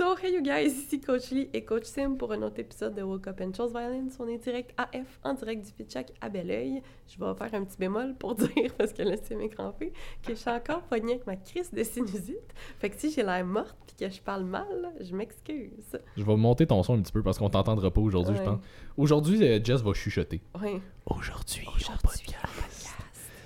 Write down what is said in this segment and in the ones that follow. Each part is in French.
So, hey you guys, ici Coach Lee et Coach Sim pour un autre épisode de Woke Up and Chose Violence. On est direct AF, en direct du Pitchak à Belleuil. Je vais faire un petit bémol pour dire, parce que là, c'est mes crampé, que je suis encore pognée avec ma crise de sinusite. Fait que si j'ai l'air morte puis que je parle mal, je m'excuse. Je vais monter ton son un petit peu parce qu'on t'entendra pas aujourd'hui, je pense. Aujourd'hui, euh, Jess va chuchoter. Ouais. Aujourd'hui, Aujourd'hui,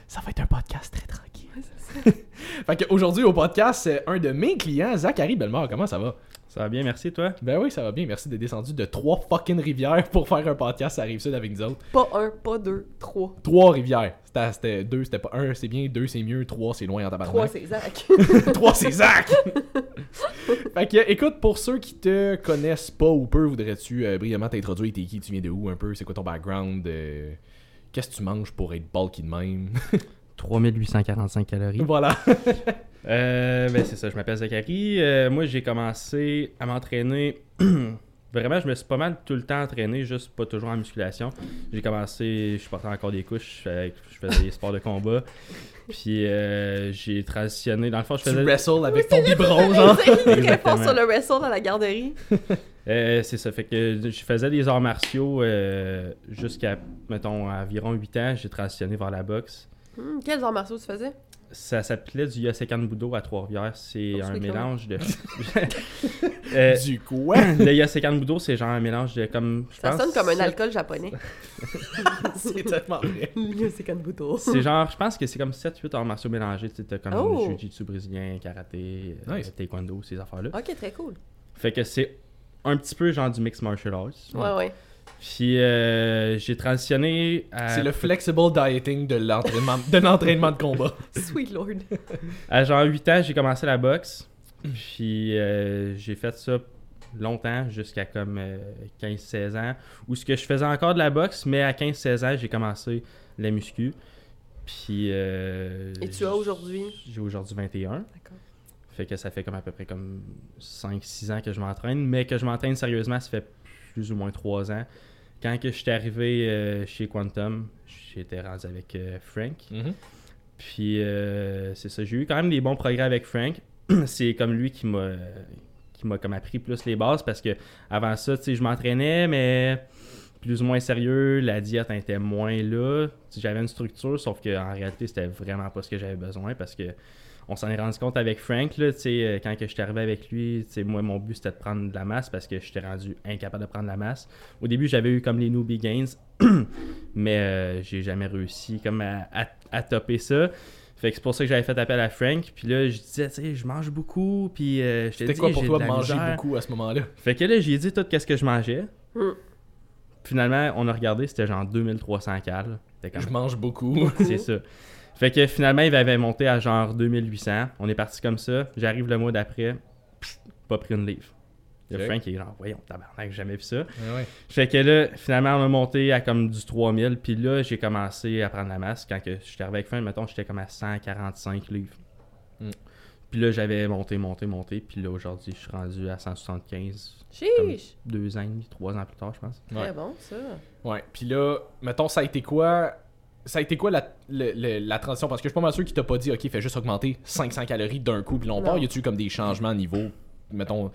Ça va être un podcast très tranquille. Ouais, ça. Fait qu'aujourd'hui, au podcast, c'est un de mes clients, Zachary Bellemare. Comment ça va? Ça va bien, merci toi. Ben oui, ça va bien. Merci d'être descendu de trois fucking rivières pour faire un podcast à Rive-Sud avec nous autres. Pas un, pas deux, trois. Trois rivières. C'était- C'était deux, c'était pas un, c'est bien, deux, c'est mieux, trois, c'est loin en Trois, tabarnak. c'est Zach. Trois, c'est Zach! fait que, écoute, pour ceux qui te connaissent pas ou peu, voudrais-tu euh, brièvement t'introduire? T'es qui? Tu viens de où un peu? C'est quoi ton background? Euh, Qu'est-ce que tu manges pour être bulky de même? 3845 calories. voilà. Euh, ben c'est ça, je m'appelle Zachary. Euh, moi, j'ai commencé à m'entraîner. Vraiment, je me suis pas mal tout le temps entraîné, juste pas toujours en musculation. J'ai commencé, je portais encore des couches, je faisais, je faisais des sports de combat. Puis euh, j'ai transitionné. Dans le fond, je Tu faisais. wrestles avec ton biberon, genre. Fort Exactement. sur le wrestle à la garderie. Euh, c'est ça, fait que je faisais des arts martiaux euh, jusqu'à, mettons, environ 8 ans. J'ai transitionné vers la boxe. Hmm, quels arts martiaux tu faisais? Ça s'appelait du Yosekan Budo à Trois-Rivières. C'est Oh, un mélange de. Euh, Du quoi? le Yosekan Budo, c'est genre un mélange de comme. je Ça pense, sonne comme un alcool japonais. c'est tellement vrai. c'est Kanbuto. C'est genre, je pense que c'est comme 7-8 arts martiaux mélangés. Tu sais, t'as comme Oh. jiu-jitsu brésilien, karaté, euh, taekwondo, ces affaires-là. Ok, très cool. Fait que c'est un petit peu genre du mix martial arts. Ouais, ouais. Puis euh, j'ai transitionné à. C'est le flexible dieting de l'entraînement de, l'entraînement de combat. Sweet Lord. À genre 8 ans, j'ai commencé la boxe. Puis euh, j'ai fait ça longtemps, jusqu'à comme euh, 15-16 ans. Où ce que je faisais encore de la boxe, mais à 15-16 ans, j'ai commencé la muscu. Puis. euh, Et tu as aujourd'hui? J'ai aujourd'hui 21. D'accord. Fait que ça fait comme à peu près comme 5-6 ans que je m'entraîne. Mais que je m'entraîne sérieusement, ça fait plus ou moins 3 ans. Quand que j'étais arrivé euh, chez Quantum, j'étais rendu avec euh, Frank. Puis euh, c'est ça, j'ai eu quand même des bons progrès avec Frank. c'est comme lui qui m'a qui m'a comme appris plus les bases parce que avant ça, tu sais, je m'entraînais mais plus ou moins sérieux, la diète était moins là. J'avais une structure sauf que en réalité, c'était vraiment pas ce que j'avais besoin parce que on s'en est rendu compte avec Frank là, euh, quand que j'étais arrivé avec lui, moi mon but c'était de prendre de la masse parce que j'étais rendu incapable de prendre de la masse. Au début, j'avais eu comme les newbie gains mais euh, j'ai jamais réussi comme à, à, à topper ça. Fait que c'est pour ça que j'avais fait appel à Frank. Puis là, je disais, tu sais, je mange beaucoup. Puis euh, je t'ai C'était quoi pour j'ai toi de manger misère. beaucoup à ce moment-là? Fait que là, j'ai dit tout qu'est-ce que je mangeais. Hmm. Finalement, on a regardé, c'était genre 2300 cal. C'était Je mange beaucoup. c'est ça. Fait que finalement, il avait monté à genre 2800. On est parti comme ça. J'arrive le mois d'après, pas pris une livre. Le Ok. Frank il est genre, voyons, tabarnak, j'ai jamais vu ça. Ouais, ouais. Fait que là, finalement, on a monté à comme du 3000. Puis là, j'ai commencé à prendre la masse. Quand que j'étais arrivé avec fin, mettons, j'étais comme à 145 livres. Mm. Puis là, j'avais monté, monté, monté. Puis là, aujourd'hui, je suis rendu à 175. Chiche! Deux ans et demi, trois ans plus tard, je pense. Ouais. Très bon, ça. Ouais, puis là, mettons, ça a été quoi ça a été quoi la, le- le- la transition? Parce que je suis pas mal sûr qu'il t'a pas dit, OK, fais juste augmenter 500 calories d'un coup, puis Non. longtemps. Y a-tu eu comme des changements au niveau, mettons,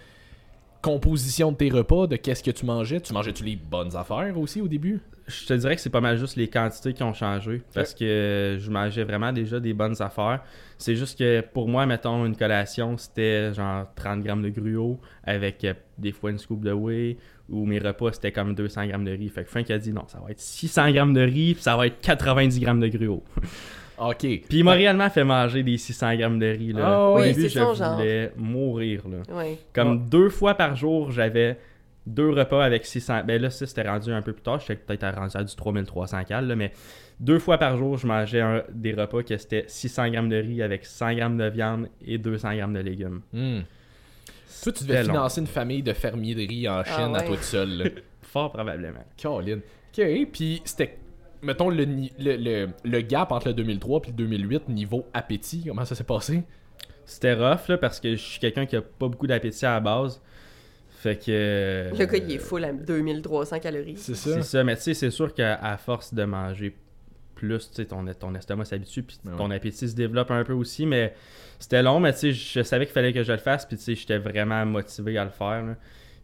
composition de tes repas, de qu'est-ce que tu mangeais? Tu mangeais-tu les bonnes affaires aussi au début? Je te dirais que c'est pas mal juste les quantités qui ont changé. Parce que je mangeais vraiment déjà des bonnes affaires. C'est juste que pour moi, mettons, une collation, c'était genre 30 grammes de gruau avec euh, des fois une scoop de whey. Ou mes repas, c'était comme 200 grammes de riz. Fait que Frank a dit non, ça va être 600 grammes de riz, puis ça va être 90 grammes de gruau. OK. Puis il m'a réellement fait manger des 600 grammes de riz. Là. Ah Au oui, début, je genre. voulais mourir. Là. Ouais. Comme deux fois par jour, j'avais deux repas avec 600. Ben là, ça, c'était rendu un peu plus tard. J'étais peut-être rendu à du 3300 cal, là, mais deux fois par jour, je mangeais un- des repas que c'était 600 grammes de riz avec 100 grammes de viande et 200 grammes de légumes. Hmm. Toi, tu devais long. financer une famille de fermiers de riz en Chine à ouais. toi tout seul. là. Fort probablement. Caroline. OK, puis c'était, mettons, le, le, le, le gap entre le 2003 et le 2008, niveau appétit, comment ça s'est passé? C'était rough, là, parce que je suis quelqu'un qui a pas beaucoup d'appétit à la base. Fait que. Le gars, il est full à 2300 calories. C'est C'est ça, mais tu sais, c'est sûr qu'à force de manger plus, ton, ton estomac s'habitue, puis Ben ton appétit se développe un peu aussi, mais c'était long, mais je savais qu'il fallait que je le fasse, puis j'étais vraiment motivé à le faire, là.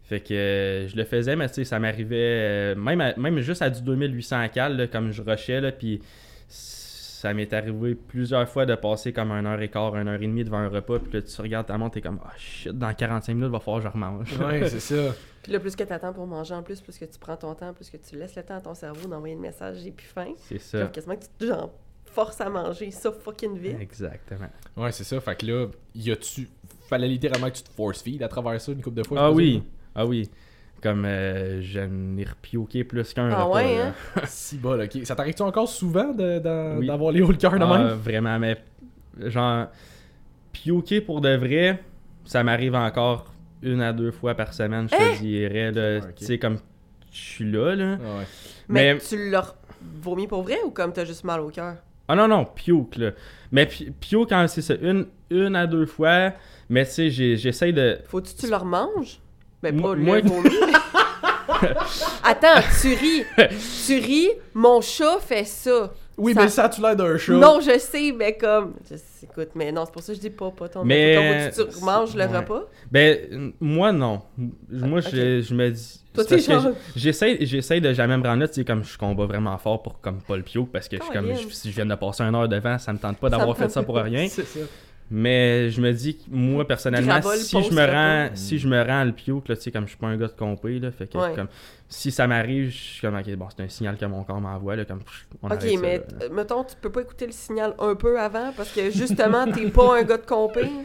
Fait que euh, je le faisais, mais ça m'arrivait, euh, même, à- même juste à du 2800 cal, là, comme je rushais, là, puis ça m'est arrivé plusieurs fois de passer comme un heure et quart, une heure et demie devant un repas, puis là, tu regardes ta montre, t'es comme, ah shit, dans 45 minutes, va falloir que je remange. Ouais, c'est ça. Puis là, plus que t'attends pour manger en plus, plus que tu prends ton temps, plus que tu laisses le temps à ton cerveau d'envoyer le message j'ai plus faim. C'est Genre, ça. quasiment que tu te genre, forces à manger ça fucking vite. Exactement. Ouais, c'est ça. Fait que là, y a-tu. Fallait littéralement que tu te force feed à travers ça une couple de fois. Ah oui, ah oui. Comme euh, je n'ai repioqué plus qu'un Ah repas, ouais, là. hein? Si bol, ok. Ça t'arrive-tu encore souvent de- d'en- Oui. d'avoir les hauts le cœur de Ah, même? vraiment, mais genre, pioquer pour de vrai, ça m'arrive encore une à deux fois par semaine, je te dirais. là. Ouais, ok. Tu sais, comme je suis là, là. Ah ouais. Mais, Mais- tu l'as vomi pour vrai ou comme t'as juste mal au cœur? Ah non, non, pioque, là. Mais pi- pioque, quand c'est ça, une, une à deux fois, mais tu sais, j'essaye de... Faut-tu que tu le remanges? Ben, pas moi- le. Attends, tu ris. Tu ris, mon chat fait ça. Oui, Ça- mais ça a-tu l'air d'un chat? Non, je sais, mais comme. Je sais, écoute, mais non, c'est pour ça que je dis pas, pas ton Mais- que tu remanges le Ouais. repas? Ben, moi, non. Moi, Ah, je, je me dis... J'essaie, j'essaie de jamais me rendre là, tu sais, comme je combats vraiment fort pour comme pas le pio, parce que je suis comme, je- si je viens de passer une heure devant, ça me tente pas d'avoir fait ça pour rien. C'est ça. Mais je me dis que moi, personnellement, si je me rends, si je me rends le pio, là, tu sais, comme je suis pas un gars de compé, là, fait que Ouais. comme, si ça m'arrive, je suis comme, ok, bon, c'est un signal que mon corps m'envoie, là, comme, on Ok, ça, mais là. mettons, tu peux pas écouter le signal un peu avant parce que justement, t'es pas un gars de compé?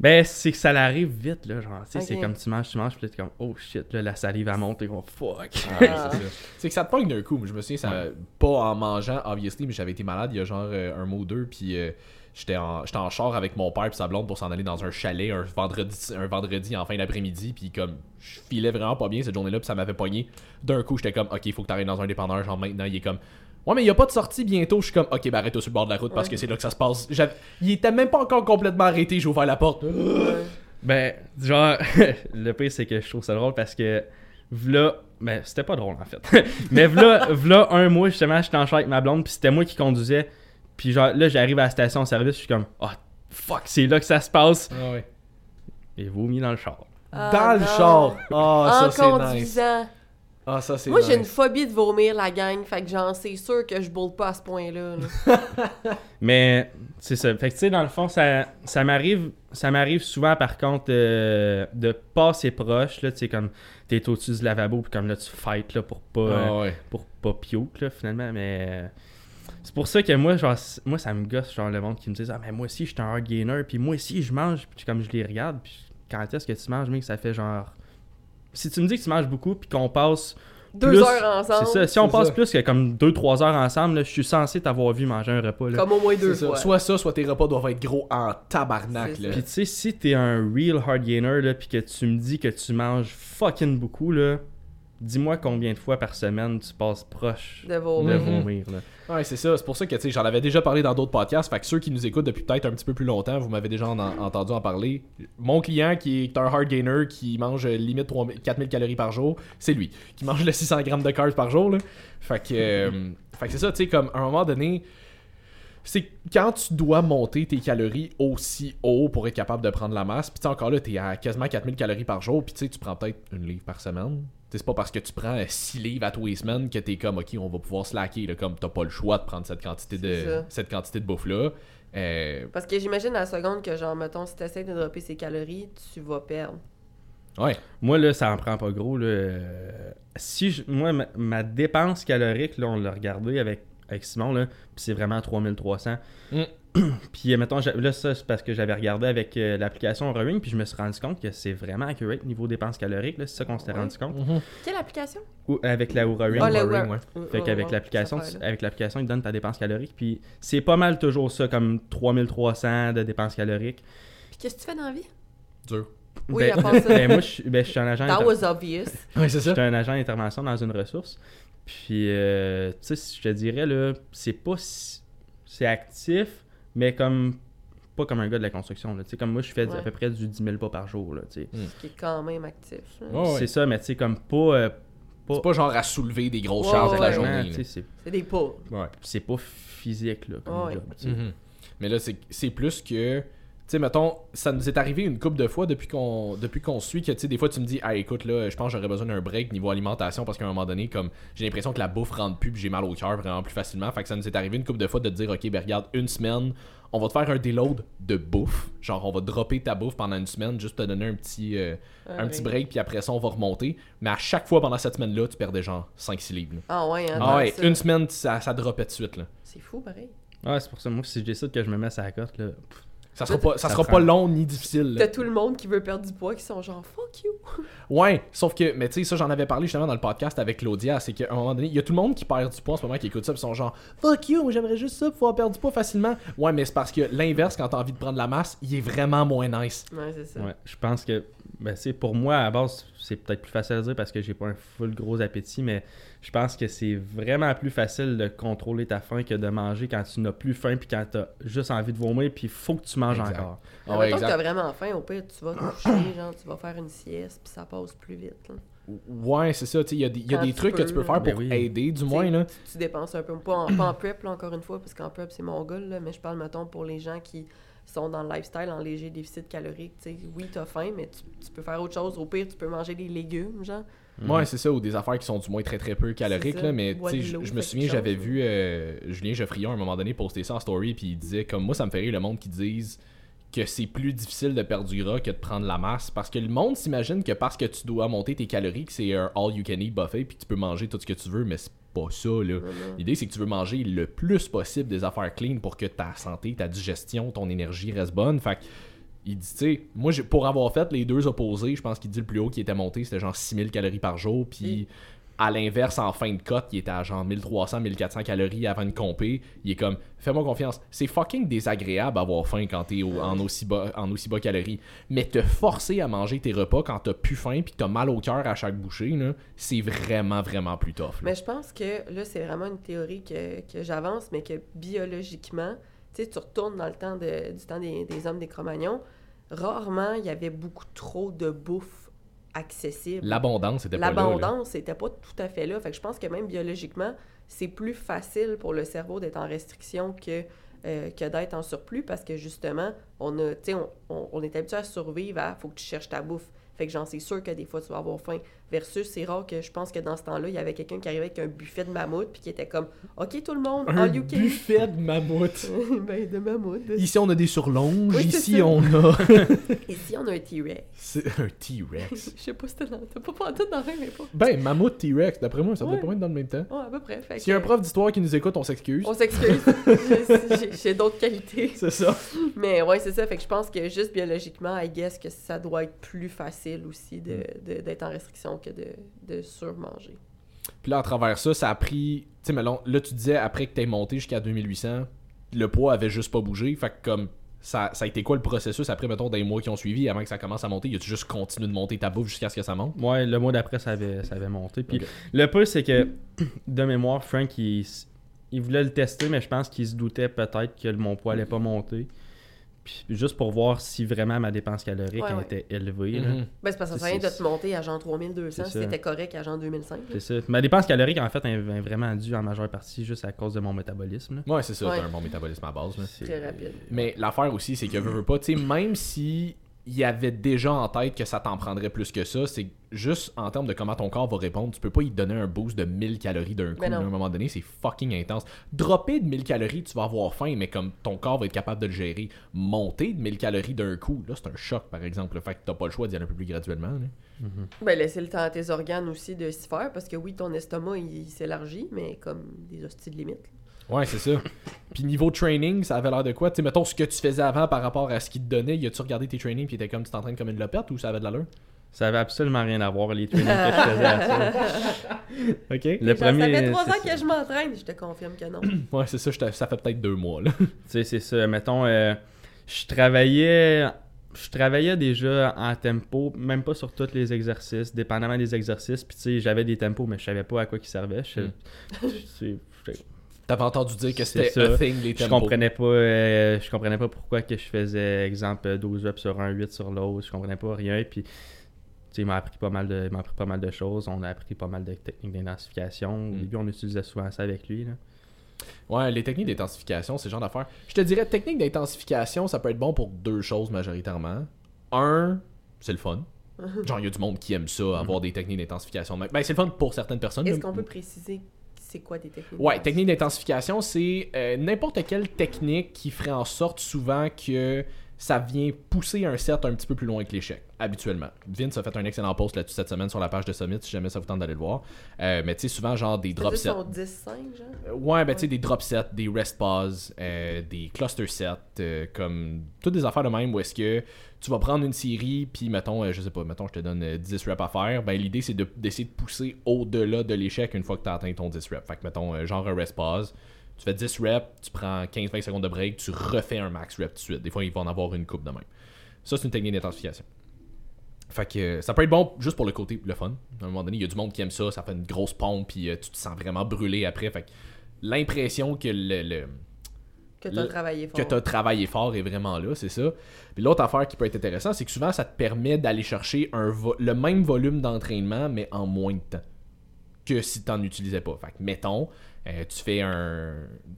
Ben, c'est que ça l'arrive vite, là, genre, tu sais, c'est comme tu manges, tu manges, puis là, t'es comme, oh shit, là, la salive, elle monte, t'es comme, fuck. Ah. C'est que ça te pogne d'un coup. Je me souviens, ça, pas en mangeant, obviously, mais j'avais été malade il y a genre euh, un mois ou deux, puis euh, j'étais en, j'étais en char avec mon père et sa blonde pour s'en aller dans un chalet un vendredi, un vendredi en fin d'après-midi, puis comme je filais vraiment pas bien cette journée-là, puis ça m'avait pogné. D'un coup, j'étais comme, ok, il faut que t'arrives dans un dépanneur, genre maintenant, il est comme. Ouais, mais il y a pas de sortie bientôt. Je suis comme, ok, ben arrête-toi sur le bord de la route parce Ouais. que c'est là que ça se passe. J'avais- Il était même pas encore complètement arrêté, j'ai ouvert la porte. Ben, genre, le pire, c'est que je trouve ça drôle parce que, v'là, ben, c'était pas drôle en fait. Mais v'là, v'là un mois, justement, j'étais en char avec ma blonde, puis c'était moi qui conduisais. Puis, genre, là, j'arrive à la station-service, je suis comme, ah, fuck, c'est là que ça se passe. Ah ouais. Et vomi dans le char. Ah, dans le non. char. Ah, en ça c'est nice. conduisant. Ah, ça c'est Moi, j'ai une phobie de vomir la gang, fait que genre, c'est sûr que je boule pas à ce point-là. là. Mais, c'est ça. Fait que, tu sais, dans le fond, ça, ça m'arrive ça m'arrive souvent, par contre, euh, de passer proche, là, tu sais, comme, t'es au-dessus du lavabo, puis comme là, tu fights, là, pour pas... Ah ouais. pour pas pioque, là, finalement, mais... euh, C'est pour ça que moi, genre, moi, ça me gosse, genre, le monde qui me dit « Ah, mais moi aussi, je suis un hard gainer, puis moi aussi, je mange. » Puis comme je les regarde, puis quand est-ce que tu manges, mec, ça fait genre... Si tu me dis que tu manges beaucoup, puis qu'on passe... Deux plus- heures ensemble. C'est ça, si on passe ça. plus que comme 2-3 heures ensemble, là, je suis censé t'avoir vu manger un repas, là. Comme au moins deux fois. Soit ça, soit tes repas doivent être gros en tabarnak. Là. Puis tu sais, si t'es un real hard gainer, là, puis que tu me dis que tu manges fucking beaucoup, là, dis-moi combien de fois par semaine tu passes proche De de vomir. Mhm. vomir, là. Ouais, c'est ça. C'est pour ça que tu sais, j'en avais déjà parlé dans d'autres podcasts. Fait que ceux qui nous écoutent depuis peut-être un petit peu plus longtemps, vous m'avez déjà en- entendu en parler. Mon client qui est un hard gainer qui mange limite 3000 4000 calories par jour, c'est lui qui mange le 600 grammes de carbs par jour. Là. Fait que, euh, fait que c'est ça, tu sais, comme à un moment donné. C'est quand tu dois monter tes calories aussi haut pour être capable de prendre la masse. Puis tu sais, encore là, t'es à quasiment 4000 calories par jour. Puis tu sais, tu prends peut-être une livre par semaine. C'est pas parce que tu prends 6 livres à tous les semaines que t'es comme, ok, on va pouvoir slacker. Là, comme t'as pas le choix de prendre cette quantité de, ça. cette quantité de bouffe-là. Euh, Parce que j'imagine à la seconde que, genre, mettons, si t'essaies de dropper ses calories, tu vas perdre. ouais. Moi, là, ça en prend pas gros. Là. Euh, Si je- moi, ma, ma dépense calorique, là, on l'a regardé avec, avec Simon, là, puis c'est vraiment 3300. Mm. puis, euh, mettons, là, ça, c'est parce que j'avais regardé avec euh, l'application Rowing, puis je me suis rendu compte que c'est vraiment accurate niveau dépenses caloriques. là, C'est ça qu'on s'était Ouais. rendu compte. Quelle application? Ou, avec la le Ring, Oura- ouais. Fait Oh, qu'avec oh, l'application, avec l'application, il donne ta dépense calorique. Puis c'est pas mal toujours ça, comme 3300 de dépenses caloriques. Puis qu'est-ce que tu fais dans la vie? Dur. Oui, Ben- à part ça. ben, moi, je suis ben, je suis un agent That inter- was obvious. Ouais, c'est ça. J'étais un agent d'intervention dans une ressource. Puis, euh, tu sais, je te dirais, là, c'est pas si- C'est actif, mais comme. Pas comme un gars de la construction, là. Tu sais, comme moi, je fais à peu près du 10 000 pas par jour, là, tu sais. Ce qui est quand même actif. C'est ça, mais tu sais, comme pas. euh, C'est pas genre à soulever des grosses charges de la journée. c'est C'est des pas. Ouais. c'est pas physique là, comme Ouais. job. tu sais. Mhm. Mais là, c'est c'est plus que. Tu sais, mettons, ça nous est arrivé une couple de fois depuis qu'on depuis qu'on suit que, tu sais, des fois, tu me dis, ah, écoute, là, je pense que j'aurais besoin d'un break niveau alimentation parce qu'à un moment donné, comme, j'ai l'impression que la bouffe rentre plus j'ai mal au cœur vraiment plus facilement. Fait que ça nous est arrivé une couple de fois de te dire, ok, ben regarde, une semaine, on va te faire un déload de bouffe. Genre, on va dropper ta bouffe pendant une semaine juste te donner un petit, euh, un petit break puis après ça, on va remonter. Mais à chaque fois pendant cette semaine-là, tu perdais genre 5-6 livres. là. Ah ouais, hein, Ah ouais, une semaine, ça, ça droppait de suite, là. C'est fou, pareil. Ouais, c'est pour ça, moi, si je décide que je me mets sur la cote, là, pff, Ça sera pas, ça Ça sera prend- pas long ni difficile. T'as tout le monde qui veut perdre du poids qui sont genre fuck you. Ouais, sauf que, mais tu sais, ça j'en avais parlé justement dans le podcast avec Claudia, c'est qu'à un moment donné, il y a tout le monde qui perd du poids en ce moment qui écoute ça, pis sont genre Fuck you, moi j'aimerais juste ça pour pouvoir perdre du poids facilement. Ouais, mais c'est parce que l'inverse, quand t'as envie de prendre la masse, il est vraiment moins nice. Ouais, c'est ça. ouais, je pense que, ben, c'est pour moi, à la base, c'est peut-être plus facile à dire parce que j'ai pas un full gros appétit, mais je pense que c'est vraiment plus facile de contrôler ta faim que de manger quand tu n'as plus faim puis quand t'as juste envie de vomir puis il faut que tu manges Exact. encore. Ah ouais, que exact. t'as vraiment faim, au pire, tu vas te coucher, genre, tu vas faire une sieste, puis ça passe plus vite. là. Ouais, c'est ça, tu sais, il y a des, y a des tu trucs que tu peux faire Ben pour oui. aider, du Tu moins, là. Tu, tu dépenses un peu. Pas en, pas en prep, là, encore une fois, parce qu'en prep, c'est mon goal, là, mais je parle, mettons, pour les gens qui sont dans le lifestyle en léger déficit calorique. Tu sais, oui, t'as faim, mais tu, tu peux faire autre chose. Au pire, tu peux manger des légumes, genre. Ouais, c'est ça, ou des affaires qui sont du moins très très peu caloriques, là, mais je me souviens, j'avais vu euh, Julien Geoffrion à un moment donné poster ça en story, puis il disait comme moi, ça me fait rire le monde qui dise que c'est plus difficile de perdre du gras que de prendre la masse, parce que le monde s'imagine que parce que tu dois monter tes calories, que c'est un all you can eat buffet, puis que tu peux manger tout ce que tu veux, mais c'est pas ça, là. L'idée, c'est que tu veux manger le plus possible des affaires clean pour que ta santé, ta digestion, ton énergie reste bonne. Fait que, il dit, tu sais, moi, pour avoir fait les deux opposés, je pense qu'il dit le plus haut qui était monté, c'était genre 6000 calories par jour. Puis, à l'inverse, en fin de cote, il était à genre 1300, 1400 calories avant une compé. Il est comme, fais-moi confiance. C'est fucking désagréable avoir faim quand t'es au- en, aussi bas, en aussi bas calories. Mais te forcer à manger tes repas quand t'as plus faim puis que t'as mal au cœur à chaque bouchée, c'est vraiment, vraiment plus tough. là. Mais je pense que là, c'est vraiment une théorie que, que j'avance, mais que biologiquement, tu sais, tu retournes dans le temps de- du temps des, des hommes des Cro-Magnons, rarement il y avait beaucoup trop de bouffe accessible. L'abondance, c'était pas là. L'abondance n'était pas tout à fait là. Fait que je pense que même biologiquement, c'est plus facile pour le cerveau d'être en restriction que, euh, que d'être en surplus parce que justement, on, a, on, on- on est habitué à survivre à faut que tu cherches ta bouffe. Fait que j'en sais sûr que des fois, tu vas avoir faim. Versus, c'est rare que je pense que dans ce temps-là, il y avait quelqu'un qui arrivait avec un buffet de mammouth puis qui était comme OK, tout le monde, Un all you can buffet de mammouth. ben, de mammouth. Ici, on a des surlonges. Oui, Ici, on a. Ici, on a un T-Rex. C'est un T-Rex. Je sais pas si t'as pas pensé dans rien, mais pas. Ben, mammouth T-Rex, d'après moi, ça doit Ouais. pas être dans le même temps. Ouais, à peu près. Fait S'il y a un prof d'histoire qui nous écoute, on s'excuse. On s'excuse. J'ai- d'autres qualités. C'est ça. Mais ouais, c'est ça. Fait que je pense que juste biologiquement, I guess que ça doit être plus facile aussi de- Mm. de- d'être en restriction que de, de surmanger. Puis là, à travers ça, ça a pris. Tu sais, mais là, là, tu disais, après que t'aies monté jusqu'à 2800, le poids avait juste pas bougé. Fait que, comme. Ça, ça a été quoi le processus après, mettons, des mois qui ont suivi avant que ça commence à monter? Y a-tu juste continué de monter ta bouffe jusqu'à ce que ça monte? Ouais, le mois d'après, ça avait, ça avait monté. Puis le peu, c'est que, de mémoire, Frank, il voulait le tester, mais je pense qu'il se doutait peut-être que mon poids allait pas monter. Puis juste pour voir si vraiment ma dépense calorique Ouais, elle ouais. était élevée. Mhm. Ben, c'est parce que ça rien de te monter à genre 3200 C'est si c'était correct à genre 2005. là. C'est ça. Ma dépense calorique, en fait, est est vraiment due en majeure partie juste à cause de mon métabolisme. là. Ouais, c'est ça, Ouais. t'as un bon métabolisme à base. là. Très rapide. Mais l'affaire aussi, c'est que veux, veux pas, tu sais, même si il y avait déjà en tête que ça t'en prendrait plus que ça, c'est juste en termes de comment ton corps va répondre, tu peux pas y donner un boost de 1000 calories d'un coup. Ben à un moment donné, c'est fucking intense. Dropper de 1000 calories, tu vas avoir faim, mais comme ton corps va être capable de le gérer. Monter de 1000 calories d'un coup, là, c'est un choc, par exemple. Le fait que t'as pas le choix d'y aller un peu plus graduellement. là. Ben, laisser le temps à tes organes aussi de s'y faire parce que oui, ton estomac il, il s'élargit, mais comme des hosties de limite. Ouais, c'est ça. Puis niveau training, ça avait l'air de quoi? Tu sais, mettons ce que tu faisais avant par rapport à ce qu'il te donnait, y a-tu regardé tes trainings puis t'étais comme tu t'entraînes comme une lopette ou ça avait de l'allure? Ça avait absolument rien à voir, les trainings que je faisais à ça. Ok. Le Genre, premier. ça fait trois c'est ans ça. que je m'entraîne, je te confirme que non. Ouais, c'est ça, ça fait peut-être deux mois, là. Tu sais, c'est ça. Mettons, euh, je travaillais. Je travaillais déjà en tempo, même pas sur tous les exercices, dépendamment des exercices. Puis tu sais, j'avais des tempos, mais je savais pas à quoi ils servaient. Je, Hmm. Je- T'avais entendu dire que c'était a thing, les je tempos. comprenais pas euh, je comprenais pas pourquoi que je faisais exemple 12 reps sur un 8 sur l'autre je comprenais pas rien puis sais, il m'a appris pas mal de il appris pas mal de choses. On a appris pas mal de techniques d'intensification. Au Mm. début, on utilisait souvent ça avec lui. Là. Ouais, les techniques d'intensification, c'est le genre d'affaire. Je te dirais, technique d'intensification, ça peut être bon pour deux choses majoritairement. Un, c'est le fun. Genre, il y a du monde qui aime ça, avoir des techniques d'intensification. Ben, c'est le fun pour certaines personnes. Est-ce qu'on peut préciser c'est quoi des techniques? Ouais, technique d'intensification, c'est euh, n'importe quelle technique qui ferait en sorte souvent que ça vient pousser un set un petit peu plus loin que l'échec, habituellement. Vince a fait un excellent post là-dessus cette semaine sur la page de Summit, si jamais ça vous tente d'aller le voir. Euh, mais tu sais, souvent, genre des drop sets. son 10-5, genre? Euh, Ouais, ben tu sais, des drop sets, des rest pauses, euh, des cluster sets, comme toutes des affaires de même où est-ce que tu vas prendre une série, puis mettons, euh, je sais pas, mettons, je te donne euh, 10 reps à faire, ben l'idée c'est de- d'essayer de, pousser au-delà de l'échec une fois que tu as atteint ton 10 reps. Fait que mettons, euh, genre un rest pause, tu fais 10 reps, tu prends 15-20 secondes de break, tu refais un max rep tout de suite. Des fois, il va en avoir une coupe de même. Ça, c'est une technique d'intensification. Fait que euh, ça peut être bon juste pour le côté le fun. À un moment donné, il y a du monde qui aime ça, ça fait une grosse pompe, puis euh, tu te sens vraiment brûlé après. Fait que l'impression que le, Que t'as Le- travaillé fort. que tu as travaillé fort est vraiment là, c'est ça. Puis l'autre affaire qui peut être intéressante, c'est que souvent ça te permet d'aller chercher un le même volume d'entraînement, mais en moins de temps que si tu n'en utilisais pas. Fait que, mettons, euh, tu fais un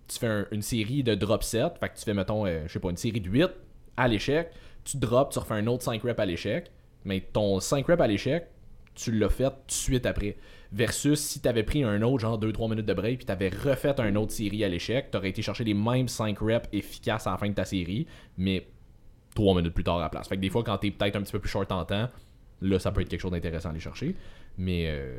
tu fais un- une série de drop set, fait que tu fais, mettons, euh, je sais pas, une série de 8 à l'échec, tu drops, tu refais un autre 5 reps à l'échec, mais ton 5 reps à l'échec, tu l'as fait tout de suite après. Versus si tu avais pris un autre, genre 2-3 minutes de break, puis tu avais refait un autre série à l'échec, tu aurais été chercher les mêmes 5 reps efficaces à la fin de ta série, mais 3 minutes plus tard à la place. Fait que des fois, quand tu es peut-être un petit peu plus short en temps, là, ça peut être quelque chose d'intéressant à aller chercher. Mais, euh,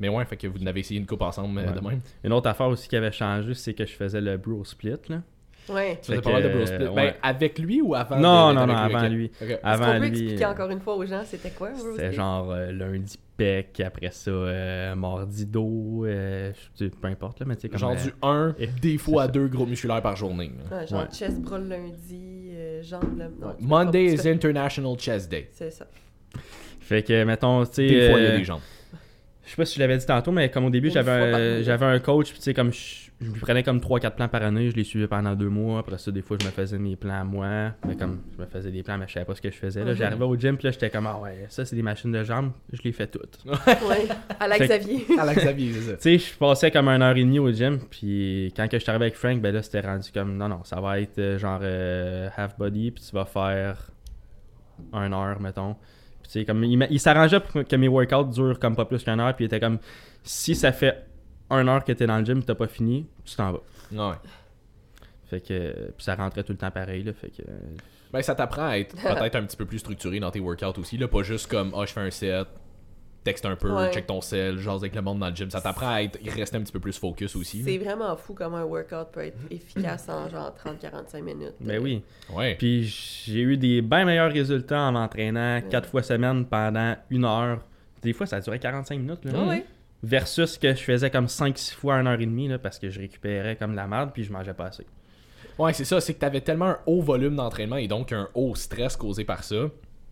mais ouais, fait que vous n'avez essayé une coupe ensemble euh, Ouais. de même. Une autre affaire aussi qui avait changé, c'est que je faisais le bro split. Là. Ouais. Tu faisais pas mal de que, bro split. euh, Ben, ouais. avec lui ou avant Non, de- non, non, avant lui. Ok. Est-ce Avant qu'on peut lui. expliquer euh, encore une fois aux gens c'était quoi, Rose C'était genre euh, lundi pec, après ça, euh, mardi dos, euh, je sais, peu importe, là, mais tu sais, comme. Genre euh, du 1, et- des fois à 2 gros musculaires par journée. Ouais, genre Ouais. chest bras le lundi, euh, jambes le... non, Monday is International Chest Day. C'est ça. Fait que, mettons, tu sais. Des fois, il y a des jambes. Je sais pas si je l'avais dit tantôt, mais comme au début, j'avais un, un coach, puis tu sais, comme je, je lui prenais comme 3-4 plans par année, je les suivais pendant deux mois. Après ça, des fois, je me faisais mes plans à moi. Mais comme je me faisais des plans, mais je savais pas ce que je faisais. Là, Mhm. j'arrivais au gym, puis là, j'étais comme, ah ouais, ça, c'est des machines de jambes, je les fais toutes. tu Ouais. À la Xavier. À la Xavier, c'est ça. sais, je passais comme une heure et demie au gym, puis quand que je suis arrivé avec Frank, ben là, c'était rendu comme, non, non, ça va être euh, genre euh, half body, puis tu vas faire une heure, mettons. Puis tu sais, comme, il, il s'arrangeait pour que mes workouts durent comme pas plus qu'une heure, puis il était comme, si ça fait une heure que t'es dans le gym, t'as pas fini, tu t'en vas. Ouais. Fait que, puis ça rentrait tout le temps pareil, là, fait que, Ben, ça t'apprend à être peut-être un petit peu plus structuré dans tes workouts aussi. Là, pas juste comme, ah, je fais un set, texte un peu, Ouais. check ton sel, jase avec le monde dans le gym. Ça t'apprend à être, rester un petit peu plus focus aussi. C'est vraiment fou comment un workout peut être efficace en genre 30-45 minutes. ben oui. Ouais. Puis j'ai eu des bien meilleurs résultats en m'entraînant quatre fois semaine pendant une heure. Des fois, ça durait 45 minutes, là. Ah ouais. Versus que je faisais comme 5-6 fois une heure et demie, là, parce que je récupérais comme de la merde, puis je mangeais pas assez. Ouais, c'est ça. C'est que t'avais tellement un haut volume d'entraînement et donc un haut stress causé par ça.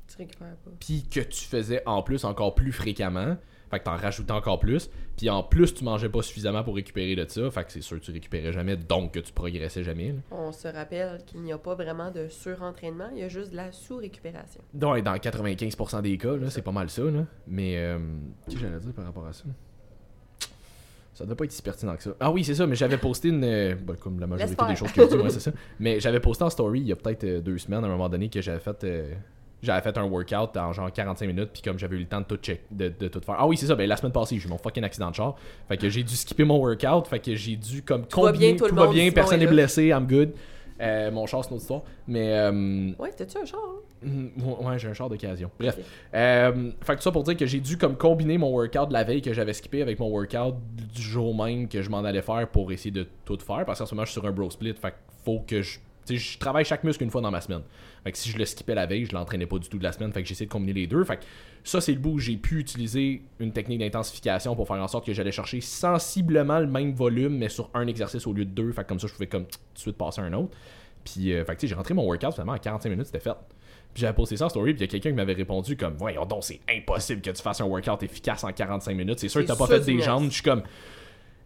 Tu récupères pas. Puis que tu faisais en plus encore plus fréquemment. Fait que t'en rajoutais encore plus. Puis en plus, tu mangeais pas suffisamment pour récupérer de ça. Fait que c'est sûr que tu récupérais jamais, donc que tu progressais jamais. là. On se rappelle qu'il n'y a pas vraiment de surentraînement, il y a juste de la sous-récupération. Ouais, dans 95% des cas, là, c'est pas mal ça. Là. Mais, euh, qu'est-ce que j'allais dire par rapport à ça? Ça doit pas être si pertinent que ça. Ah oui, c'est ça, mais j'avais posté une. euh, ben, comme la majorité des choses que je dis, moi, c'est ça. Mais j'avais posté en story il y a peut-être euh, deux semaines, à un moment donné, que j'avais fait. euh, j'avais fait un workout en genre 45 minutes, puis comme j'avais eu le temps de tout check, de, de tout faire. Ah oui, c'est ça, ben la semaine passée, j'ai eu mon fucking accident de char. Fait que j'ai dû skipper mon workout, fait que j'ai dû comme Tout va bien, tout le va monde, bien, Simon personne est n'est blessé, I'm good. Euh, mon char, c'est une autre histoire. Mais, Ouais, t'as-tu un char? hein? Mm, Ouais, j'ai un char d'occasion. Bref. Euh, fait que ça pour dire que j'ai dû comme combiner mon workout de la veille que j'avais skippé avec mon workout du jour même que je m'en allais faire pour essayer de tout faire. Parce qu'en ce moment, je suis sur un bro split. Fait que faut que je. Je travaille chaque muscle une fois dans ma semaine. Fait que si je le skippais la veille, je l'entraînais pas du tout de la semaine. Fait que j'ai essayé de combiner les deux. Fait que ça, c'est le bout où j'ai pu utiliser une technique d'intensification pour faire en sorte que j'allais chercher sensiblement le même volume, mais sur un exercice au lieu de deux. Fait que comme ça, je pouvais comme tout de suite passer à un autre. Puis, euh, fait que j'ai rentré mon workout finalement à 45 minutes, c'était fait. J'avais posté ça en story, puis il y a quelqu'un qui m'avait répondu comme Voyons donc, c'est impossible que tu fasses un workout efficace en 45 minutes. C'est sûr que t'as pas fait des jambes. Je suis comme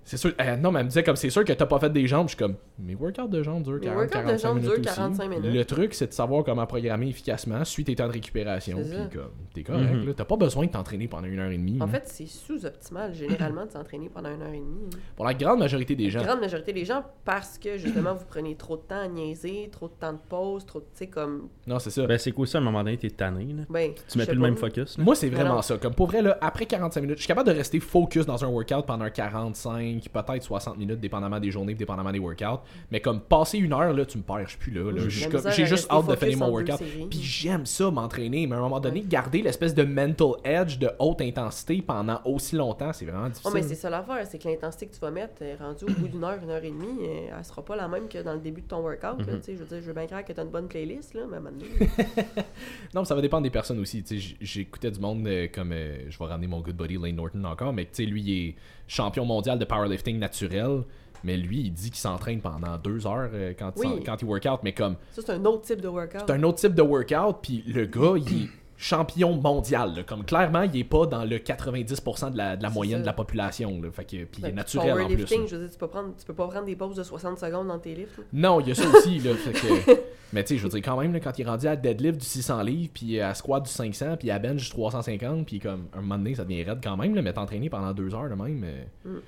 C'est sûr. euh, non, mais elle me disait comme c'est sûr que t'as pas fait des jambes. Je suis comme, mes workouts de jambes durent Mes 40, workouts de 45 jambes minutes. durent aussi. 45 minutes. Le truc, c'est de savoir comment programmer efficacement, suis tes temps de récupération. Puis comme, t'es correct, Mhm. là. T'as pas besoin de t'entraîner pendant une heure et demie. En fait, c'est sous-optimal, généralement, de s'entraîner pendant une heure et demie. hein. Pour la grande majorité des gens. La grande majorité des gens, parce que, justement, vous prenez trop de temps à niaiser, trop de temps de pause, trop de... Tu sais, comme... Non, c'est ça. Ben, c'est cool ça, à un moment donné, t'es tanné. Là. Ben, Tu mets plus le même focus. là. Moi, c'est vraiment ça. Comme pour vrai, là, après 45 minutes, je suis capable de rester focus dans un workout pendant 45, peut-être 60 minutes, dépendamment des journées, dépendamment des workouts. Mais comme passer une heure, là, tu me perds, je suis plus là. là. J'ai juste hâte de finir mon workout. Puis j'aime ça, m'entraîner. Mais à un moment donné, garder l'espèce de mental edge de haute intensité pendant aussi longtemps, c'est vraiment Oh, difficile. mais c'est ça l'affaire, c'est que l'intensité que tu vas mettre, rendue au bout d'une heure, une heure et demie, elle sera pas la même que dans le début de ton workout. Mhm. sais, je veux dire, je veux bien croire que tu as une bonne playlist, là, mais à un moment donné, Non, mais ça va dépendre des personnes aussi. J'écoutais du monde euh, comme. euh, je vais ramener mon good buddy Lane Norton encore, mais tu sais, lui, il est champion mondial de powerlifting naturel. Mais lui, il dit qu'il s'entraîne pendant deux heures euh, quand, il Oui. quand il workout. Mais comme, ça, c'est un autre type de workout. c'est un autre type de workout, puis le gars, il est champion mondial. là. Comme clairement, il est pas dans le 90% de la, de la moyenne ça. de la population. Là. Fait que, puis il Ben, est naturel en plus. powerlifting, là. je veux dire, tu peux, prendre, tu peux pas prendre des pauses de 60 secondes dans tes lifts. là. Non, il y a ça aussi. Là, fait que- mais tu sais, je veux dire, quand même, là, quand il est rendu à deadlift du 600 livres, puis à squat du 500, puis à bench du 350, puis comme un moment donné, ça devient raide quand même, mais t'entraîner pendant deux heures de même. euh, Mm.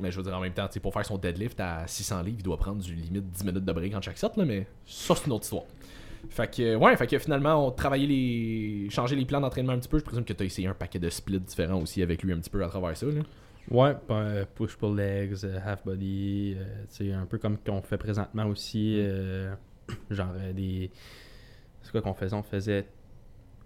Mais je veux dire, en même temps, tu pour faire son deadlift à 600 livres, il doit prendre du limite 10 minutes de break en chaque set, là, mais ça, c'est une autre histoire. Fait que, ouais, fait que finalement, on travaillait les. changer les plans d'entraînement un petit peu. Je présume que t'as essayé un paquet de splits différents aussi avec lui un petit peu à travers ça, là. Ouais, ben, push pull legs, euh, half body, euh, tu sais, un peu comme qu'on fait présentement aussi, euh, genre euh, des. C'est quoi qu'on faisait? On faisait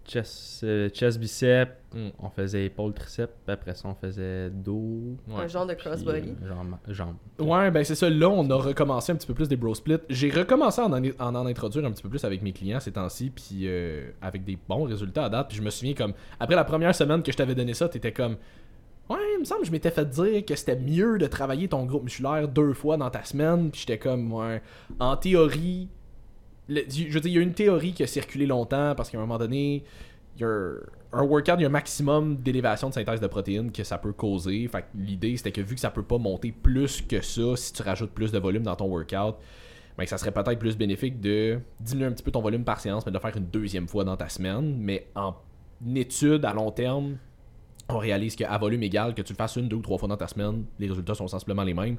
chest, euh, chest bicep, Mm. on faisait épaule triceps, puis après ça on faisait dos. Ouais. Un genre de crossbody. euh, jambes. jambes. Ouais, ben c'est ça. Là, on a recommencé un petit peu plus des bro splits. J'ai recommencé à en, en, en en introduire un petit peu plus avec mes clients ces temps-ci, puis euh, avec des bons résultats à date. Puis je me souviens comme après la première semaine que je t'avais donné ça, t'étais comme Ouais, il me semble que je m'étais fait dire que c'était mieux de travailler ton groupe musculaire deux fois dans ta semaine. Puis j'étais comme ouais, en théorie, je veux dire, il y a une théorie qui a circulé longtemps parce qu'à un moment donné, il y a un, workout, il y a un maximum d'élévation de synthèse de protéines que ça peut causer. Fait l'idée, c'était que vu que ça peut pas monter plus que ça, si tu rajoutes plus de volume dans ton workout, ben, ça serait peut-être plus bénéfique de diminuer un petit peu ton volume par séance, mais de le faire une deuxième fois dans ta semaine. Mais en étude à long terme, on réalise qu'à volume égal, que tu le fasses une, deux ou trois fois dans ta semaine, les résultats sont sensiblement les mêmes.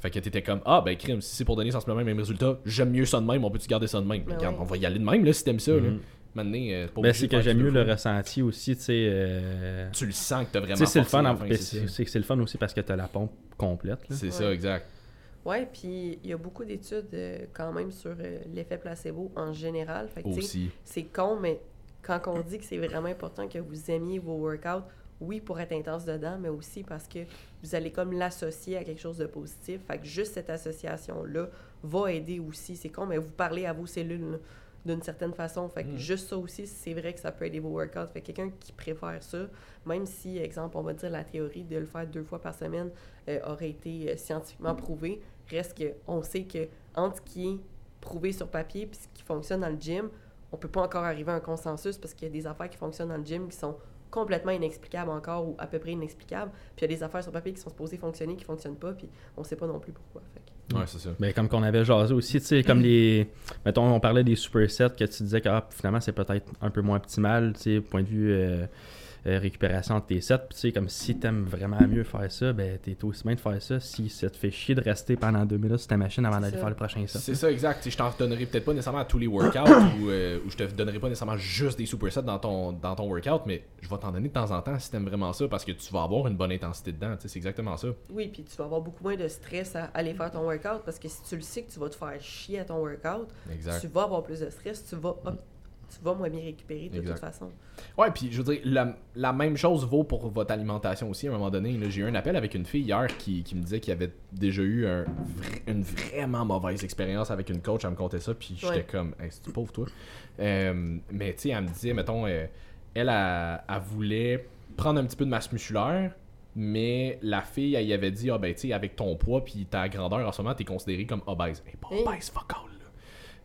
Fait que t'étais comme, ah ben crime, si c'est pour donner sensiblement les mêmes résultats, j'aime mieux ça de même, on peut-tu garder ça de même? Ben Regarde, on va y aller de même là si t'aimes ça. Là. Mhm. Maintenant, euh, Ben, c'est que j'aime mieux le ressenti aussi, tu sais. euh, Tu le sens que t'as vraiment c'est le fun, en- ben, c'est le fun aussi parce que t'as la pompe complète. C'est Ouais. ça, exact. Ouais, puis il y a beaucoup d'études euh, quand même sur euh, l'effet placebo en général. Fait que, Aussi. c'est con, mais quand on dit que c'est vraiment important que vous aimiez vos workouts, oui, pour être intense dedans, mais aussi parce que vous allez comme l'associer à quelque chose de positif. Fait que juste cette association-là va aider aussi. C'est con, mais vous parlez à vos cellules d'une certaine façon. Fait que Mm. juste ça aussi, c'est vrai que ça peut aider vos workouts. Fait que quelqu'un qui préfère ça, même si, exemple, on va dire la théorie de le faire deux fois par semaine euh, aurait été euh, scientifiquement prouvé, reste que on sait que entre ce qui est prouvé sur papier puis ce qui fonctionne dans le gym, on peut pas encore arriver à un consensus parce qu'il y a des affaires qui fonctionnent dans le gym qui sont complètement inexplicables encore ou à peu près inexplicables. Puis il y a des affaires sur papier qui sont supposées fonctionner qui fonctionnent pas puis on sait pas non plus pourquoi. Fait que- Ouais, c'est ça. Ben, comme qu'on avait jasé aussi, tu sais, comme les. Mettons, on parlait des supersets que tu disais que ah, finalement c'est peut-être un peu moins optimal, tu sais, point de vue euh, euh, récupération de tes sets. Puis, tu sais, comme si t'aimes vraiment mieux faire ça, ben t'es aussi bien de faire ça si ça te fait chier de rester pendant deux minutes sur ta machine avant d'aller faire le prochain set. C'est ça, exact. Tu sais, je t'en donnerai peut-être pas nécessairement à tous les workouts ou, euh, ou je te donnerai pas nécessairement juste des supersets dans ton, dans ton workout, mais je vais t'en donner de temps en temps si t'aimes vraiment ça parce que tu vas avoir une bonne intensité dedans. tu sais, C'est exactement ça. Oui, puis tu vas avoir beaucoup moins de stress à aller faire ton workout parce que si tu le sais que tu vas te faire chier à ton workout, Exact. tu vas avoir plus de stress, tu vas, tu vas moins bien récupérer de Exact. toute façon. Ouais, puis je veux dire, la, la même chose vaut pour votre alimentation aussi. À un moment donné, j'ai eu un appel avec une fille hier qui, qui me disait qu'il avait déjà eu un une vraiment mauvaise expérience avec une coach. Elle me contait ça, puis j'étais Ouais. comme, hey, c'est pauvre toi? Euh, mais tu sais, elle me disait, mettons, euh, elle, elle voulait prendre un petit peu de masse musculaire. Mais la fille, elle y avait dit, ah ben tu sais, avec ton poids puis ta grandeur en ce moment, t'es considéré comme obèse. Est pas obèse, fuck all.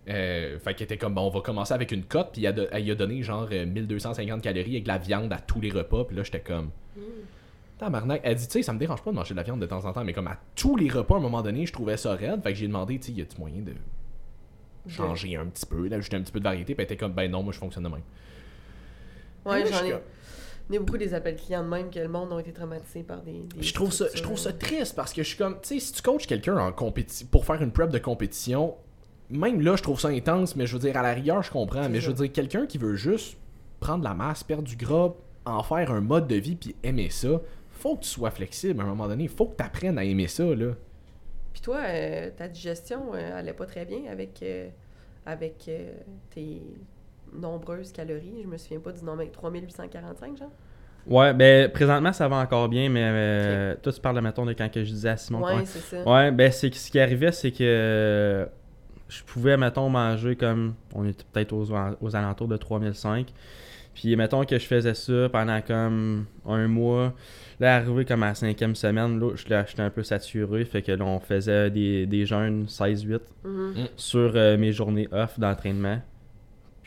Euh, fait qu'elle était comme, bon, on va commencer avec une cote, puis elle, y a donné genre euh, 1250 calories avec de la viande à tous les repas, puis là, j'étais comme, tabarnak. Elle dit, tu sais, ça me dérange pas de manger de la viande de temps en temps, mais comme à tous les repas, à un moment donné, je trouvais ça raide. Fait que j'ai demandé, tu sais, y a-tu moyen de changer un petit peu, d'ajouter un petit peu de variété? Puis elle était comme, ben non, moi je fonctionne de même. Ouais, j'en je- ai. Il y a beaucoup des appels clients de même que le monde ont été traumatisés par des. des Je trouve ça, je trouve ça triste parce que je suis comme, tu sais, si tu coaches quelqu'un en compétition pour faire une prep de compétition, même là, je trouve ça intense, mais je veux dire, à la rigueur, je comprends. Mais je veux dire, quelqu'un qui veut juste prendre la masse, perdre du gras, en faire un mode de vie puis aimer ça, faut que tu sois flexible à un moment donné. Faut que tu apprennes à aimer ça, là. Puis toi, euh, ta digestion euh, allait pas très bien avec, euh, avec euh, tes nombreuses calories. Je me souviens pas du nombre, 3845, genre? Ouais, ben présentement ça va encore bien, mais euh, toi tu parles, mettons, de quand que je disais à Simon. ouais, ouais. c'est ça. Ouais, ben c'est que ce qui arrivait, c'est que euh, je pouvais, mettons, manger comme. On était peut-être aux, aux alentours de 3005. Puis, mettons que je faisais ça pendant comme un mois. Là, arrivé comme à la cinquième semaine, là, j'étais un peu saturé. Fait que là, on faisait des, des jeûnes 16-8 Mhm. sur euh, mes journées off d'entraînement.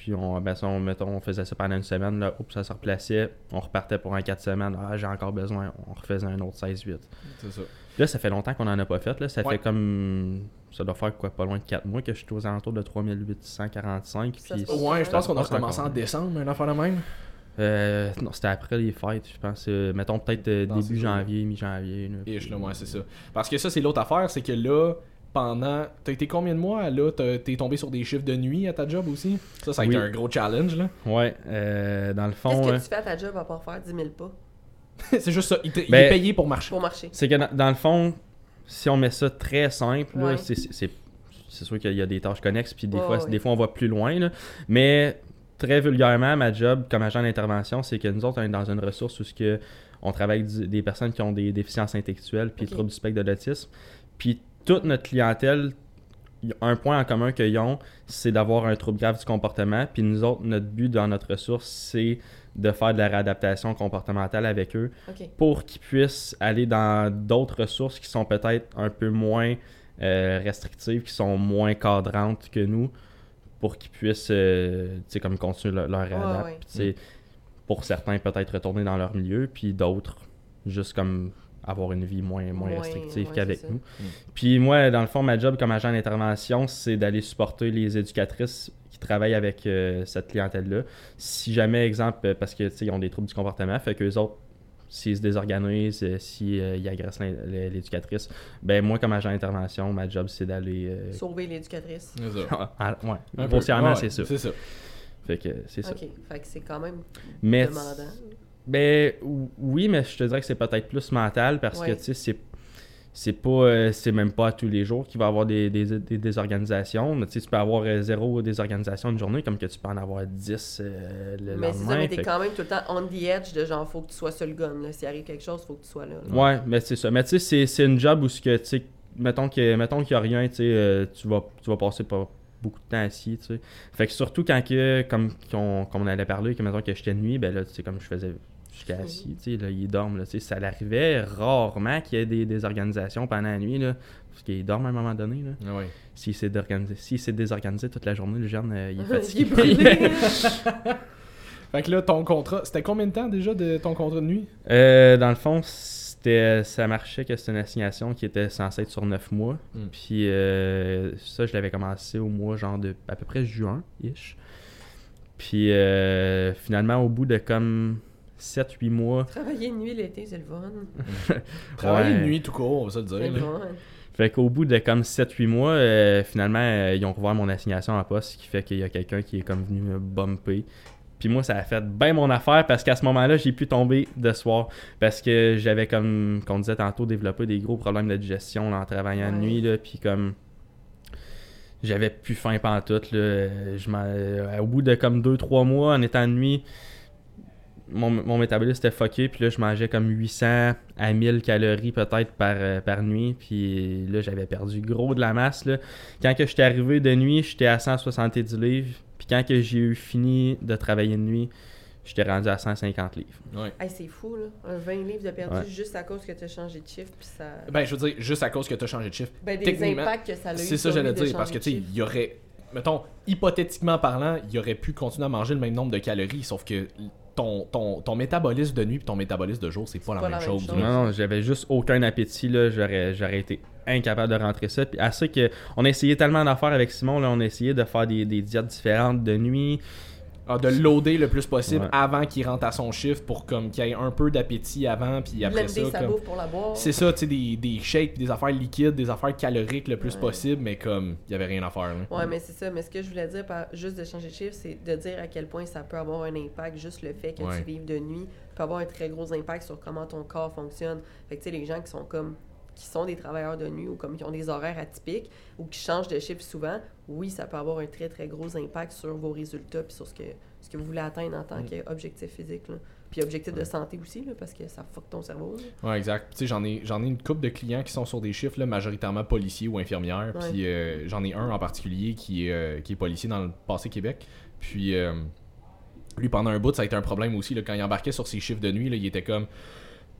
Puis on, ben ça, on, mettons, on faisait ça pendant une semaine, là, oups, ça se replaçait, on repartait pour un 4 semaines, ah j'ai encore besoin, on refaisait un autre 16-8. C'est ça. Là, ça fait longtemps qu'on en a pas fait, là. ça Ouais. fait comme, ça doit faire quoi, pas loin de 4 mois que je suis aux alentours de 3845. Ça Puis, Ouais, je pense qu'on a recommencé en décembre, une affaire de même. euh, non, c'était après les fêtes, je pense, euh, mettons peut-être euh, début janvier, mi-janvier. là, Et je puis- là, ouais, c'est ça. Parce que ça, c'est l'autre affaire, c'est que là, pendant. T'as été combien de mois là? T'as- T'es tombé sur des chiffres de nuit à ta job aussi? Ça, ça a Oui. été un gros challenge là. Ouais, euh, dans le Qu'est-ce fond, que euh, tu fais à ta job à part faire 10 000 pas? C'est juste ça. Il, Ben- est payé pour marcher. pour marcher? c'est que dans, dans le fond, si on met ça très simple, Ouais. c'est- c'est c'est- c'est sûr qu'il y a des tâches connexes, puis des, fois, des fois on va plus loin. là. Mais très vulgairement, ma job comme agent d'intervention, c'est que nous autres, on est dans une ressource où ce que on travaille avec des personnes qui ont des déficiences intellectuelles puis Ok. troubles du spectre de l'autisme. Puis toute notre clientèle, un point en commun qu'ils ont, c'est d'avoir un trouble grave du comportement. Puis nous autres, notre but dans notre ressource, c'est de faire de la réadaptation comportementale avec eux pour qu'ils puissent aller dans d'autres ressources qui sont peut-être un peu moins euh, restrictives, qui sont moins cadrantes que nous, pour qu'ils puissent euh, tu sais, comme continuer leur, leur réadapt. ouais. Puis, tu sais, Pour certains, peut-être retourner dans leur milieu, puis d'autres, juste comme avoir une vie moins, moins restrictive qu'avec nous. Puis moi, dans le fond, ma job comme agent d'intervention, c'est d'aller supporter les éducatrices qui travaillent avec euh, cette clientèle-là. Si jamais, exemple, euh, parce que tu sais, ils ont des troubles du comportement, fait qu'eux autres, s'ils se désorganisent, euh, s'ils euh, ils agressent l'éducatrice, ben moi, comme agent d'intervention, ma job, c'est d'aller. euh, Sauver l'éducatrice. C'est ça. ah, ouais, peu. grossièrement, Ouais, c'est ça. C'est ça. Fait que c'est ça. OK. Fait que c'est quand même Mais demandant. Ben ou- oui, mais je te dirais que c'est peut-être plus mental parce Ouais. que tu sais, c'est c'est pas euh, c'est même pas tous les jours qu'il va y avoir des, des, des désorganisations. Mais, tu sais, tu peux avoir euh, zéro désorganisation une journée comme que tu peux en avoir 10 euh, le Mais c'est ça, lendemain. mais t'es quand même tout le temps on the edge de genre, faut que tu sois sur le gun. S'il arrive quelque chose, faut que tu sois là. là. Ouais, mais c'est ça. Mais tu sais, c'est- une job où ce que tu sais, mettons que mettons qu'il y a rien, tu sais, euh, tu vas tu vas passer pas beaucoup de temps assis, tu sais. Fait que surtout quand que comme qu'on qu'on allait parler que mettons que j'étais nuit, ben là tu sais comme je faisais Mhm. assis, tu sais, là ils dorment là, tu sais, ça l'arrivait rarement qu'il y ait des, des organisations pendant la nuit là, parce qu'ils dorment à un moment donné là. Ah ouais. S'il s'est désorganisé, toute la journée, le jeune euh, il est Il est. Fait que là, ton contrat, c'était combien de temps déjà de ton contrat de nuit? Euh, dans le fond, c'était, ça marchait que c'était une assignation qui était censée être sur 9 mois. Mm. Puis euh, ça, je l'avais commencé au mois genre de à peu près juin-ish. Puis euh, finalement, au bout de comme 7-8 mois, Travailler de nuit l'été, c'est le fun. Travailler Ouais. de nuit tout court, on va se le dire. le là. fun. fait qu'au bout de comme 7-8 mois, euh, finalement, euh, ils ont rouvert mon assignation en poste, ce qui fait qu'il y a quelqu'un qui est comme venu me bumper. Puis moi, ça a fait bien mon affaire parce qu'à ce moment-là, j'ai pu tomber de soir. Parce que j'avais, comme qu'on disait tantôt, développé des gros problèmes de digestion là, en travaillant de Ouais. nuit. Là, puis comme. J'avais plus faim pantoute. Là. Je m'en- euh, au bout de comme 2-3 mois, en étant de nuit, mon, mon métabolisme était fucké. Puis là, je mangeais comme 800 à 1000 calories peut-être par, euh, par nuit. Puis là, j'avais perdu gros de la masse. Là. Quand que j'étais arrivé de nuit, j'étais à 170 livres. Puis quand que j'ai eu fini de travailler de nuit, j'étais rendu à 150 livres. Ouais. Hey, c'est fou, là. Un 20 livres de perdu Ouais. juste à cause que tu as changé de chiffre. Puis ça. Ben, je veux dire, juste à cause que tu as changé de chiffre. Ben, des techniquement, impacts que ça a eu. C'est ça, j'allais dire, parce que tu sais, il y aurait, mettons, hypothétiquement parlant, il aurait pu continuer à manger le même nombre de calories, sauf que ton, ton, ton métabolisme de nuit et ton métabolisme de jour, c'est pas, la pas même la même chose. chose. Non, j'avais juste aucun appétit, là. J'aurais, j'aurais été incapable de rentrer ça. Puis à ça que on a essayé tellement d'affaires avec Simon, là, on a essayé de faire des, des diètes différentes de nuit. Ah, de loader le plus possible Ouais. avant qu'il rentre à son chiffre pour comme qu'il y ait un peu d'appétit avant, puis après ça, Blender sa comme- bouffe pour la boire. C'est ça, tu sais, des, des shakes, des affaires liquides, des affaires caloriques le plus Ouais. possible, mais comme il y avait rien à faire. Là. Ouais, mais c'est ça. Mais ce que je voulais dire par juste de changer de chiffre, c'est de dire à quel point ça peut avoir un impact. Juste le fait que Ouais. tu vives de nuit peut avoir un très gros impact sur comment ton corps fonctionne. Fait que tu sais, les gens qui sont comme qui sont des travailleurs de nuit ou comme qui ont des horaires atypiques ou qui changent de chiffre souvent, oui, ça peut avoir un très très gros impact sur vos résultats puis sur ce que ce que vous voulez atteindre en tant Mm. qu'objectif physique. Là. Puis objectif de santé aussi, là, parce que ça fuck ton cerveau. là. Ouais, exact. Tu sais, j'en ai, j'en ai une couple de clients qui sont sur des chiffres, là, majoritairement policiers ou infirmières. Ouais. Puis euh, j'en ai un en particulier qui est, euh, qui est policier dans le passé Québec. Puis euh, lui, pendant un bout, ça a été un problème aussi. Là, quand il embarquait sur ses chiffres de nuit, là, il était comme.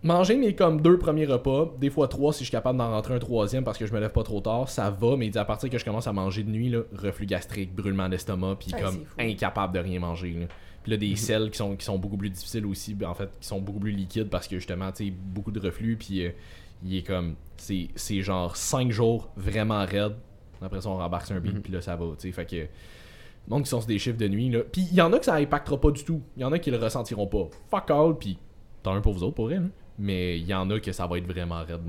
Manger mes comme deux premiers repas, des fois trois si je suis capable d'en rentrer un troisième parce que je me lève pas trop tard, ça va, mais à partir que je commence à manger de nuit, là, reflux gastrique, brûlement d'estomac, puis Ah, comme incapable de rien manger. là. Puis là, des selles qui sont, qui sont beaucoup plus difficiles aussi, ben, en fait, qui sont beaucoup plus liquides parce que justement, tu sais, beaucoup de reflux, puis euh, il est comme. C'est genre 5 jours vraiment raide. Après ça, on rembarque sur un beat, Mhm. puis là, ça va, tu sais. Fait que. monde qui sont sur des chiffres de nuit, là. Puis il y en a que ça impactera pas du tout. Il y en a qui le ressentiront pas. Fuck all, puis tant un pour vous autres, pour vrai, là. Mais il y en a que ça va être vraiment raide.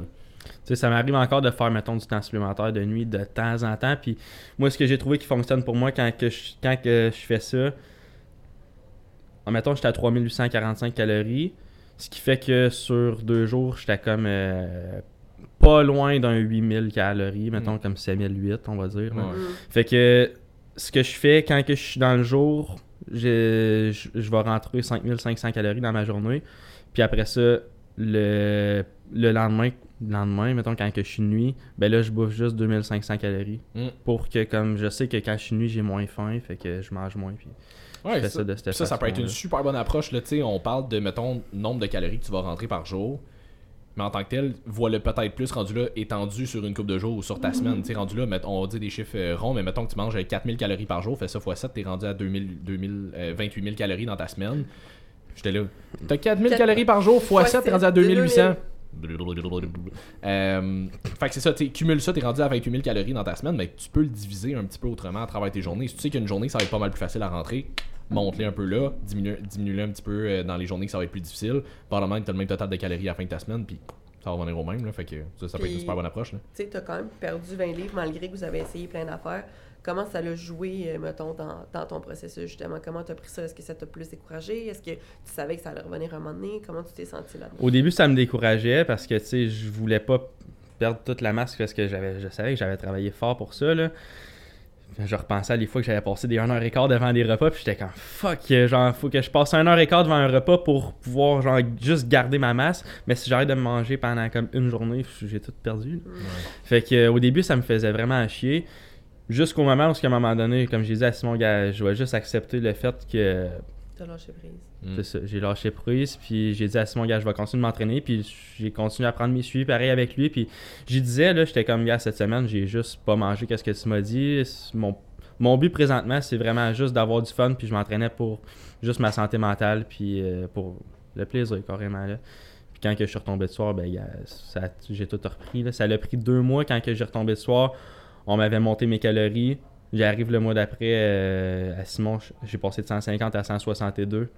Tu sais, ça m'arrive encore de faire, mettons, du temps supplémentaire de nuit de temps en temps. Puis moi, ce que j'ai trouvé qui fonctionne pour moi quand, que je, quand que je fais ça, en mettons, j'étais à 3845 calories. Ce qui fait que sur deux jours, j'étais comme euh, pas loin d'un 8000 calories, mettons Mm. comme 7008, on va dire. Mm. Fait que ce que je fais quand que je suis dans le jour, je, je, je vais rentrer 5500 calories dans ma journée. Puis après ça, le, le lendemain, le lendemain, mettons quand que je suis nuit, ben là je bouffe juste 2500 calories. Mm. Pour que comme je sais que quand je suis nuit, j'ai moins faim, fait que je mange moins. Puis Ouais, ça, ça de cette Puis ça, ça peut être une super bonne approche. Là, on parle de, mettons, nombre de calories que tu vas rentrer par jour. Mais en tant que tel, voilà peut-être plus rendu là, étendu sur une coupe de jours ou sur ta semaine. Tu rendu là, on va dire des chiffres euh, ronds, mais mettons que tu manges euh, 4000 calories par jour, fais ça x 7, t'es rendu à 2000, 2000, euh, 28 000 calories dans ta semaine. J'étais là. T'as 4000 Quatre- calories par jour, x Fois 7, t'es sept, rendu à de 2800. Euh, fait que c'est ça, tu sais, cumule ça, t'es rendu à 28 000 calories dans ta semaine, mais tu peux le diviser un petit peu autrement à travers tes journées. Si tu sais qu'une journée, ça va être pas mal plus facile à rentrer, monte-les un peu là, diminue- diminue-les un petit peu euh, dans les journées que ça va être plus difficile. Probablement que t'as le même total de calories à la fin de ta semaine, puis ça va revenir au même, là, fait que ça, ça peut être une Puis- super bonne approche. Là. Tu sais, tu as quand même perdu 20 livres malgré que vous avez essayé plein d'affaires. Comment ça l'a joué, euh, mettons, dans, dans ton processus, justement? Comment tu as pris ça? Est-ce que ça t'a plus découragé? Est-ce que tu savais que ça allait revenir un moment donné? Comment tu t'es senti là-dedans? Au début, ça me décourageait parce que tu sais, je voulais pas perdre toute la masse parce que j'avais, je savais que j'avais travaillé fort pour ça. Là. Je repensais à des fois que j'avais passé des 1 heure et quart devant des repas, puis j'étais comme fuck, genre, faut que je passe 1 heure et quart devant un repas pour pouvoir, genre, juste garder ma masse. Mais si j'arrête de me manger pendant comme une journée, j'ai tout perdu. Fait que au début, ça me faisait vraiment chier. Jusqu'au moment où, à un moment donné, comme je disais à Simon, gars, je vais juste accepter le fait que T'as lâché prise. Mm. c'est ça, j'ai lâché prise, puis j'ai dit à Simon, gars, je vais continuer de m'entraîner, puis j'ai continué à prendre mes suivis pareil avec lui, puis j'y disais, là, j'étais comme, gars, cette semaine, j'ai juste pas mangé qu'est-ce que tu m'as dit. Mon, mon but présentement, c'est vraiment juste d'avoir du fun, puis je m'entraînais pour juste ma santé mentale, puis euh, pour le plaisir, carrément, là. Puis quand que je suis retombé de soir, ben, j'ai tout repris, là. Ça l'a pris deux mois quand que j'ai retombé de soir. On m'avait monté mes calories. J'arrive le mois d'après euh, à Simon, j'ai passé de 150 à 162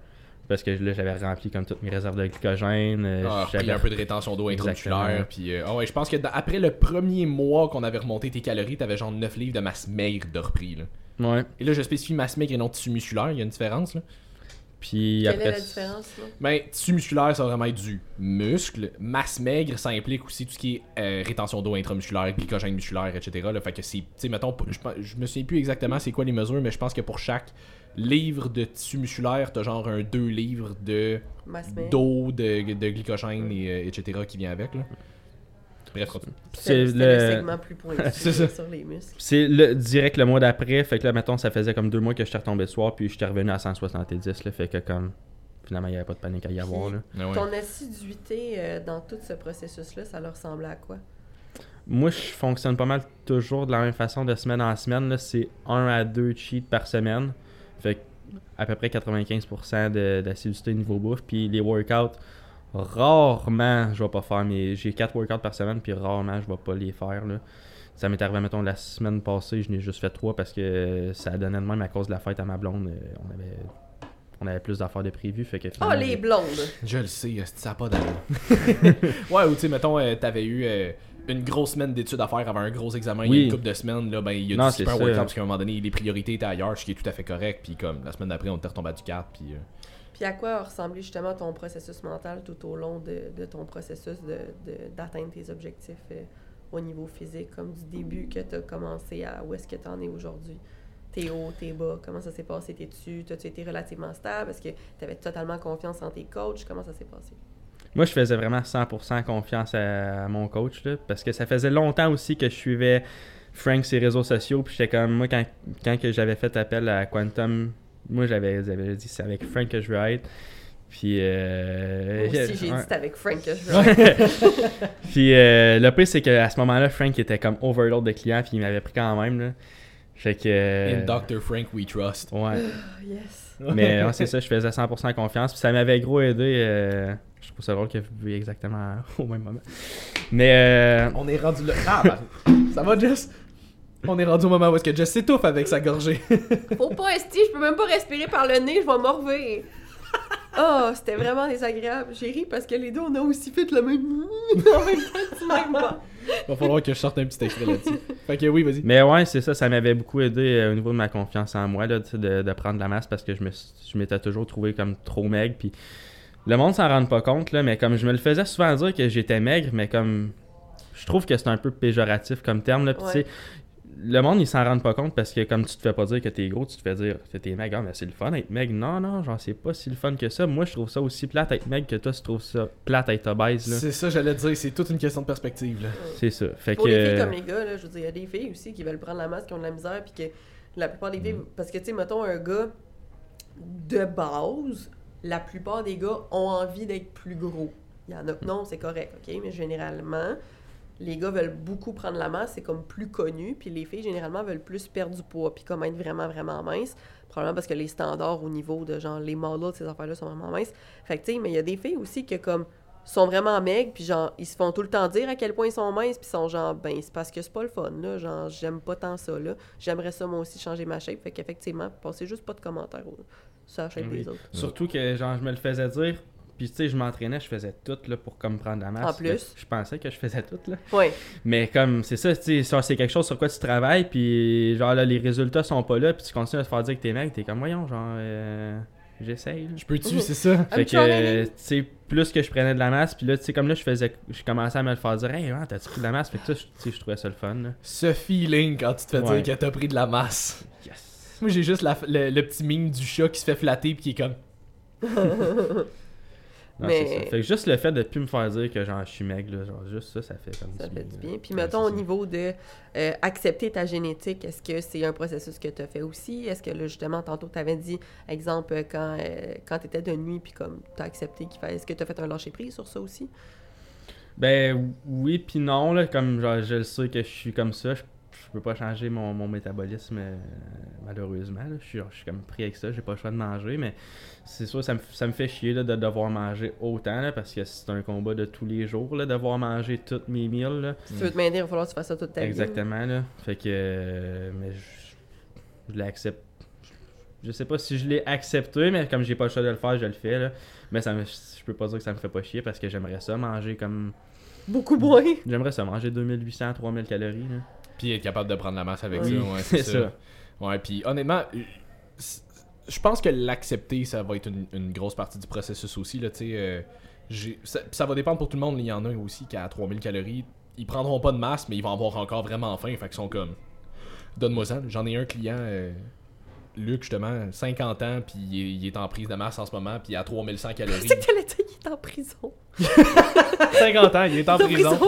parce que là j'avais rempli comme toutes mes réserves de glycogène. euh, Ah, j'avais- un peu de rétention d'eau intramusculaire. Puis, euh, ah ouais, je pense que dans- après le premier mois qu'on avait remonté tes calories, t'avais genre 9 livres de masse maigre de repris. Là. Ouais. Et là, je spécifie masse maigre et non tissu musculaire. Il y a une différence. Là. Puis Quelle après est la différence, là? Ben, tissu musculaire, ça va vraiment être du muscle. Masse maigre, ça implique aussi tout ce qui est euh, rétention d'eau intramusculaire, glycogène musculaire, etc. Là, fait que c'est, tu sais, mettons, je, je me souviens plus exactement c'est quoi les mesures, mais je pense que pour chaque livre de tissu musculaire, t'as genre un 2 livres de d'eau, de, de glycogène, et, euh, etc. qui vient avec. Là. Bref, continue. C'est le... le le segment plus pointu sur les muscles. c'est le direct le mois d'après, fait que là mettons ça faisait comme deux mois que j'étais retombé de soir, puis j'étais revenu à 170 là, fait que comme finalement il n'y avait pas de panique à y avoir là. Ah ouais. Ton assiduité euh, dans tout ce processus-là, ça leur ressemblait à quoi? Moi, je fonctionne pas mal toujours de la même façon de semaine en semaine. C'est un à deux cheats par semaine. Fait que à peu près 95% de- d'assiduité niveau bouffe. Puis les workouts, rarement je vais pas faire mes. J'ai 4 workouts par semaine, puis rarement je vais pas les faire. Là. Ça m'est arrivé, mettons, la semaine passée, je n'ai juste fait 3 parce que ça donnait de même à cause de la fête à ma blonde. euh, On avait, on avait plus d'affaires de prévues. Fait que Oh, les blondes! Je le sais, ça n'a pas d'allure. ouais, ou tu sais, mettons, euh, t'avais eu euh, une grosse semaine d'études à faire avant un gros examen, il y a une couple de semaines, là, ben, il y a Non, du super workout parce qu'à un moment donné, les priorités étaient ailleurs, ce qui est tout à fait correct, puis comme la semaine d'après, on était retombé à du 4, puis. euh, Puis à quoi a ressemblé justement ton processus mental tout au long de, de ton processus de- de- d'atteindre tes objectifs euh, au niveau physique, comme du début que tu as commencé à où est-ce que tu en es aujourd'hui? T'es haut, t'es bas, comment ça s'est passé? T'es-tu, t'as-tu été relativement stable? Est-ce que tu avais totalement confiance en tes coachs? Comment ça s'est passé? Moi, je faisais vraiment 100% confiance à, mon coach, là, parce que ça faisait longtemps aussi que je suivais Frank ses réseaux sociaux, puis j'étais comme, moi, quand, quand j'avais fait appel à Quantum, moi, j'avais j'avais dit, c'est avec Frank que je veux être. Puis, euh, Moi aussi, j'ai dit ouais. c'était avec Frank que je veux. puis euh, le pire, c'est qu'à ce moment-là, Frank était comme overload de clients, puis il m'avait pris quand même, là. Fait que... In Dr. Frank, we trust. Ouais. Ah, yes. Mais ouais, c'est ça, je faisais 100% confiance. Puis ça m'avait gros aidé. euh, je trouve ça drôle que vous exactement au même moment. Mais euh, On est rendu là. Ah, ben, ça va, Jess? On est rendu au moment où est-ce que Jess s'étouffe avec sa gorgée. Faut pas esti, je peux même pas respirer par le nez, je vais morver. Oh, c'était vraiment désagréable. J'ai ri parce que les deux, on a aussi fait le même en même temps même bas. Va falloir que je sorte un petit extrait là-dessus. Fait que oui, vas-y. Mais ouais, c'est ça, ça m'avait beaucoup aidé euh, au niveau de ma confiance en moi, là, de, de prendre de la masse parce que je me je m'étais toujours trouvé comme trop maigre. Puis le monde s'en rend pas compte, là, mais comme je me le faisais souvent dire que j'étais maigre, mais comme je trouve que c'est un peu péjoratif comme terme. Là, puis Ouais. Le monde, ils s'en rendent pas compte parce que comme tu te fais pas dire que t'es gros, tu te fais dire que t'es maigre. Ah, mais c'est le fun être maigre. Non, non, genre, c'est pas si le fun que ça. Moi, je trouve ça aussi plate être maigre que toi, tu trouves ça plate être obèse. C'est ça, j'allais te dire, c'est toute une question de perspective. Là. C'est ça. Fait Pour que. les filles comme les gars, là, je veux dire, il y a des filles aussi qui veulent prendre la masse, qui ont de la misère, puis que la plupart des filles. Mm. Parce que, tu sais, mettons, un gars de base, la plupart des gars ont envie d'être plus gros. Il y en a que non, c'est correct, OK? Mais généralement, les gars veulent beaucoup prendre la masse, c'est comme plus connu, puis les filles, généralement, veulent plus perdre du poids, puis comme être vraiment, vraiment mince. Probablement parce que les standards au niveau de genre les models, ces affaires-là sont vraiment minces. Fait que, tu sais, mais il y a des filles aussi que comme sont vraiment maigres, puis genre, ils se font tout le temps dire à quel point ils sont minces, puis sont genre, ben, c'est parce que c'est pas le fun, là. Genre, j'aime pas tant ça, là. J'aimerais ça, moi aussi, changer ma shape. Fait qu'effectivement, passez juste pas de commentaires sur la shape Oui. des autres. Surtout que genre je me le faisais dire. Puis tu sais, je m'entraînais, je faisais tout là, pour comme prendre la masse. En plus? Je pensais que je faisais tout là. Ouais. Mais comme c'est ça, tu sais, c'est quelque chose sur quoi tu travailles, puis genre là, les résultats sont pas là, puis tu continues à te faire dire que t'es mec, t'es comme voyons, genre euh, j'essaye. Je peux-tu, Mhm. c'est ça? Fait I'm que, euh, tu sais, plus que je prenais de la masse, puis là, tu sais, comme là, je faisais, je commençais à me le faire dire, hey, man, t'as-tu pris de la masse? Fait que ça, tu sais, je trouvais ça le fun, là. Ce feeling quand tu te fais Ouais. dire que t'as pris de la masse. Yes! Moi, j'ai juste la- le, le petit mime du chat qui se fait flatter pis qui est comme. Non, Mais- c'est ça. Fait que juste le fait de plus me faire dire que genre je suis maigre, là, genre juste ça, ça fait comme Ça du fait du bien. Puis mettons au ça. niveau de euh, accepter ta génétique, est-ce que c'est un processus que tu as fait aussi? Est-ce que là, justement, tantôt, tu avais dit, exemple, quand, euh, quand tu étais de nuit, puis comme tu as accepté qu'il fallait. Est-ce que tu as fait un lâcher prise sur ça aussi? Ben oui puis non là, comme genre je le sais que je suis comme ça, je, je peux pas changer mon, mon métabolisme euh, malheureusement. là. Je, suis, je suis comme pris avec ça, j'ai pas le choix de manger, mais c'est sûr ça me, ça me fait chier là, de devoir manger autant là, parce que c'est un combat de tous les jours là, devoir manger toutes mes meals. Là. Si tu veux te maintenir, il va falloir que tu fasses ça toute ta vie. Exactement là. Fait que euh, mais je, je l'accepte. Je sais pas si je l'ai accepté, mais comme j'ai pas le choix de le faire, je le fais là. Mais ça me, je peux pas dire que ça me fait pas chier parce que j'aimerais ça manger comme Beaucoup moins. J'aimerais ça manger 2800, 3000 calories. Là. Puis être capable de prendre la masse avec Oui, ça, ouais, c'est ça. ça. Ouais, puis honnêtement, euh, je pense que l'accepter, ça va être une, une grosse partie du processus aussi, là, euh, ça, ça va dépendre pour tout le monde, il y en a aussi qui à 3000 calories, ils prendront pas de masse, mais ils vont avoir encore vraiment faim, fait qu'ils sont comme, donne-moi ça. J'en ai un client, euh, Luc, justement, 50 ans, puis il, est- il est en prise de masse en ce moment, puis à 3100 calories. C'est que t'allais dire qu'il est en prison. 50 ans, il est en est prison.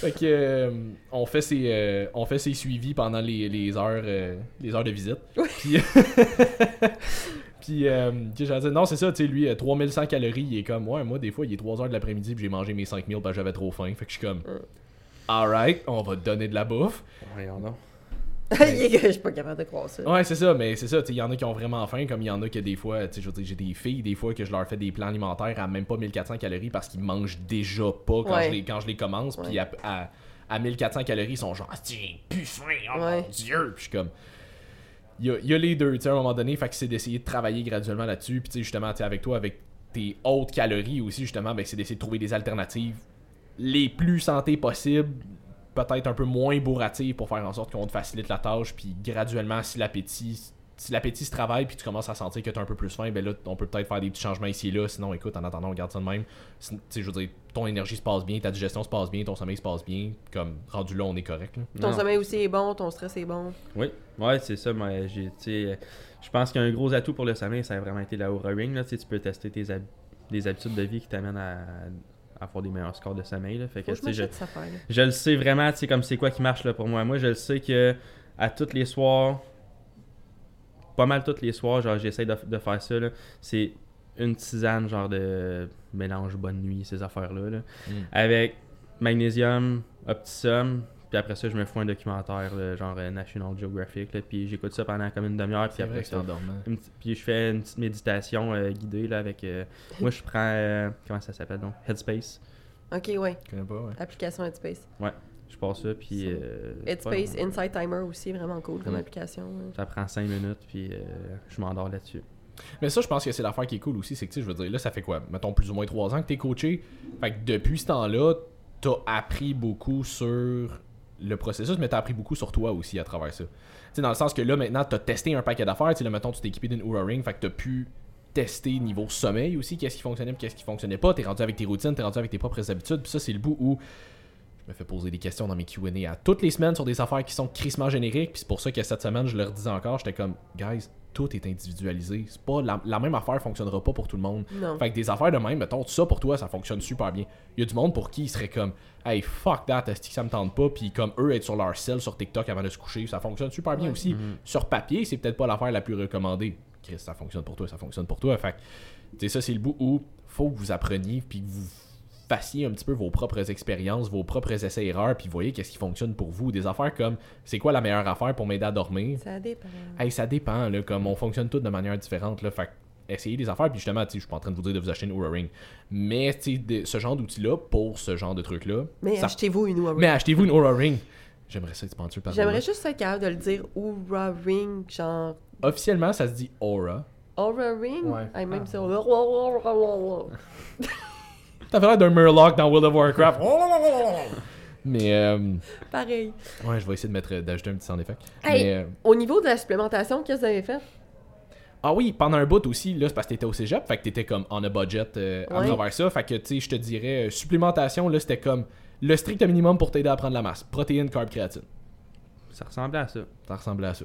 Fait que euh, on fait ses euh, on fait ses suivis pendant les, les heures euh, les heures de visite. Oui. Puis puis euh, j'allais dire, non, c'est ça, tu sais lui euh, 3100 calories, il est comme ouais, moi des fois il est 3 heures de l'après-midi puis j'ai mangé mes 5000 parce que j'avais trop faim. Fait que je suis comme Mm. alright, on va te donner de la bouffe. Voyons donc. Je suis pas capable de croire ça. Ouais, c'est ça, mais c'est ça, il y en a qui ont vraiment faim, comme il y en a que des fois, je veux dire, j'ai des filles, des fois que je leur fais des plans alimentaires à même pas 1400 calories parce qu'ils mangent déjà pas quand, Ouais. je, les, quand je les commence, puis à, à, à 1400 calories, ils sont genre, ah, j'ai plus faim, oh mon dieu, puis je suis comme. Il y a, il y a les deux, tu sais, à un moment donné, fait que c'est d'essayer de travailler graduellement là-dessus, puis tu sais, justement, avec toi, avec tes hautes calories aussi, justement, ben, c'est d'essayer de trouver des alternatives les plus santé possibles, peut-être un peu moins bourratives pour faire en sorte qu'on te facilite la tâche, puis graduellement, si l'appétit si l'appétit se travaille puis tu commences à sentir que tu as un peu plus faim, ben là, on peut peut-être faire des petits changements ici et là. Sinon, écoute, en attendant, on garde ça de même. Sin- Tu sais, je veux dire, ton énergie se passe bien, ta digestion se passe bien, ton sommeil se passe bien. Comme, rendu là, on est correct. là. Ton Non. sommeil aussi est bon, ton stress est bon. Oui, ouais, c'est ça. Tu sais, je pense qu'un gros atout pour le sommeil, ça a vraiment été la Oura Ring. Là, Tu peux tester tes hab- des habitudes de vie qui t'amènent à avoir des meilleurs scores de sommeil. Là. Fait que, je le sais vraiment, tu sais, comme c'est quoi qui marche là, pour moi. Moi, je le sais que à tous les soirs, pas mal tous les soirs, genre, j'essaie de, de faire ça. là. C'est une tisane, genre de mélange bonne nuit, ces affaires-là. là. Mm. Avec magnésium, Optisum, puis après ça, je me fous un documentaire, là, genre euh, National Geographic, là, puis j'écoute ça pendant comme une demi-heure, puis après ça, une puis je fais une petite méditation euh, guidée là, avec. euh, moi, je prends. euh, comment ça s'appelle donc Headspace. Ok, ouais. Je connais pas, ouais. Application Headspace. Je passe ça, puis. Euh, Headspace long. Insight Timer aussi, vraiment cool comme Mm. application. ouais. Ça prend 5 minutes, puis euh, je m'endors là-dessus. Mais ça, je pense que c'est l'affaire qui est cool aussi. C'est que, tu sais, je veux dire, là, ça fait quoi Mettons plus ou moins 3 ans que t'es coaché. Fait que depuis ce temps-là, t'as appris beaucoup sur le processus, mais t'as appris beaucoup sur toi aussi à travers ça. Tu sais, dans le sens que là, maintenant, t'as testé un paquet d'affaires. Tu là, mettons, tu t'es équipé d'une Oura Ring. Fait que t'as pu tester niveau sommeil aussi, qu'est-ce qui fonctionnait qu'est-ce qui fonctionnait pas. T'es rendu avec tes routines, t'es rendu avec tes propres habitudes. Puis ça, c'est le bout où me fais poser des questions dans mes Q&A à toutes les semaines sur des affaires qui sont crissement génériques. Puis c'est pour ça que cette semaine, je leur disais encore, j'étais comme, guys, tout est individualisé. C'est pas la, la même affaire fonctionnera pas pour tout le monde. Non. Fait que des affaires de même, mettons, ça pour toi, ça fonctionne super bien. Il y a du monde pour qui il serait comme, hey, fuck that, est-ce que ça me tente pas, puis comme eux être sur leur selle sur TikTok avant de se coucher, ça fonctionne super bien Ouais. aussi. Mhm. Sur papier, c'est peut-être pas l'affaire la plus recommandée. Chris, ça fonctionne pour toi, ça fonctionne pour toi. Fait que, tu sais, ça, c'est le bout où faut que vous appreniez, puis que vous fassiez un petit peu vos propres expériences, vos propres essais-erreurs, puis voyez qu'est-ce qui fonctionne pour vous. Des affaires comme, c'est quoi la meilleure affaire pour m'aider à dormir? Ça dépend. Hey, ça dépend, là, comme on fonctionne tous de manière différente, là, fait essayez des affaires, puis justement, je suis pas en train de vous dire de vous acheter une Oura Ring, mais, de- ce genre d'outil-là, pour ce genre de truc-là, Mais ça- achetez-vous une Oura mais Ring. achetez-vous une Aura Ring. J'aimerais ça être sponsor par J'aimerais Aura. juste être capable de le dire Oura Ring, genre Officiellement, ça se dit Aura. Aura Ring? Ouais. Hey, même Ah. si on... T'as l'air d'un Murloc dans World of Warcraft. mais, euh, Pareil. ouais, je vais essayer de mettre, d'ajouter un petit sound effect. Hey. Mais, euh, Au niveau de la supplémentation, qu'est-ce que vous avez fait? Ah oui, pendant un bout aussi, là, c'est parce que t'étais au cégep, fait que t'étais comme on a budget euh, à Ouais. travers ça. Fait que, tu sais, je te dirais, euh, supplémentation, là, c'était comme le strict minimum pour t'aider à prendre la masse. Protéines, carb, créatine. Ça ressemblait à ça. Ça ressemblait à ça.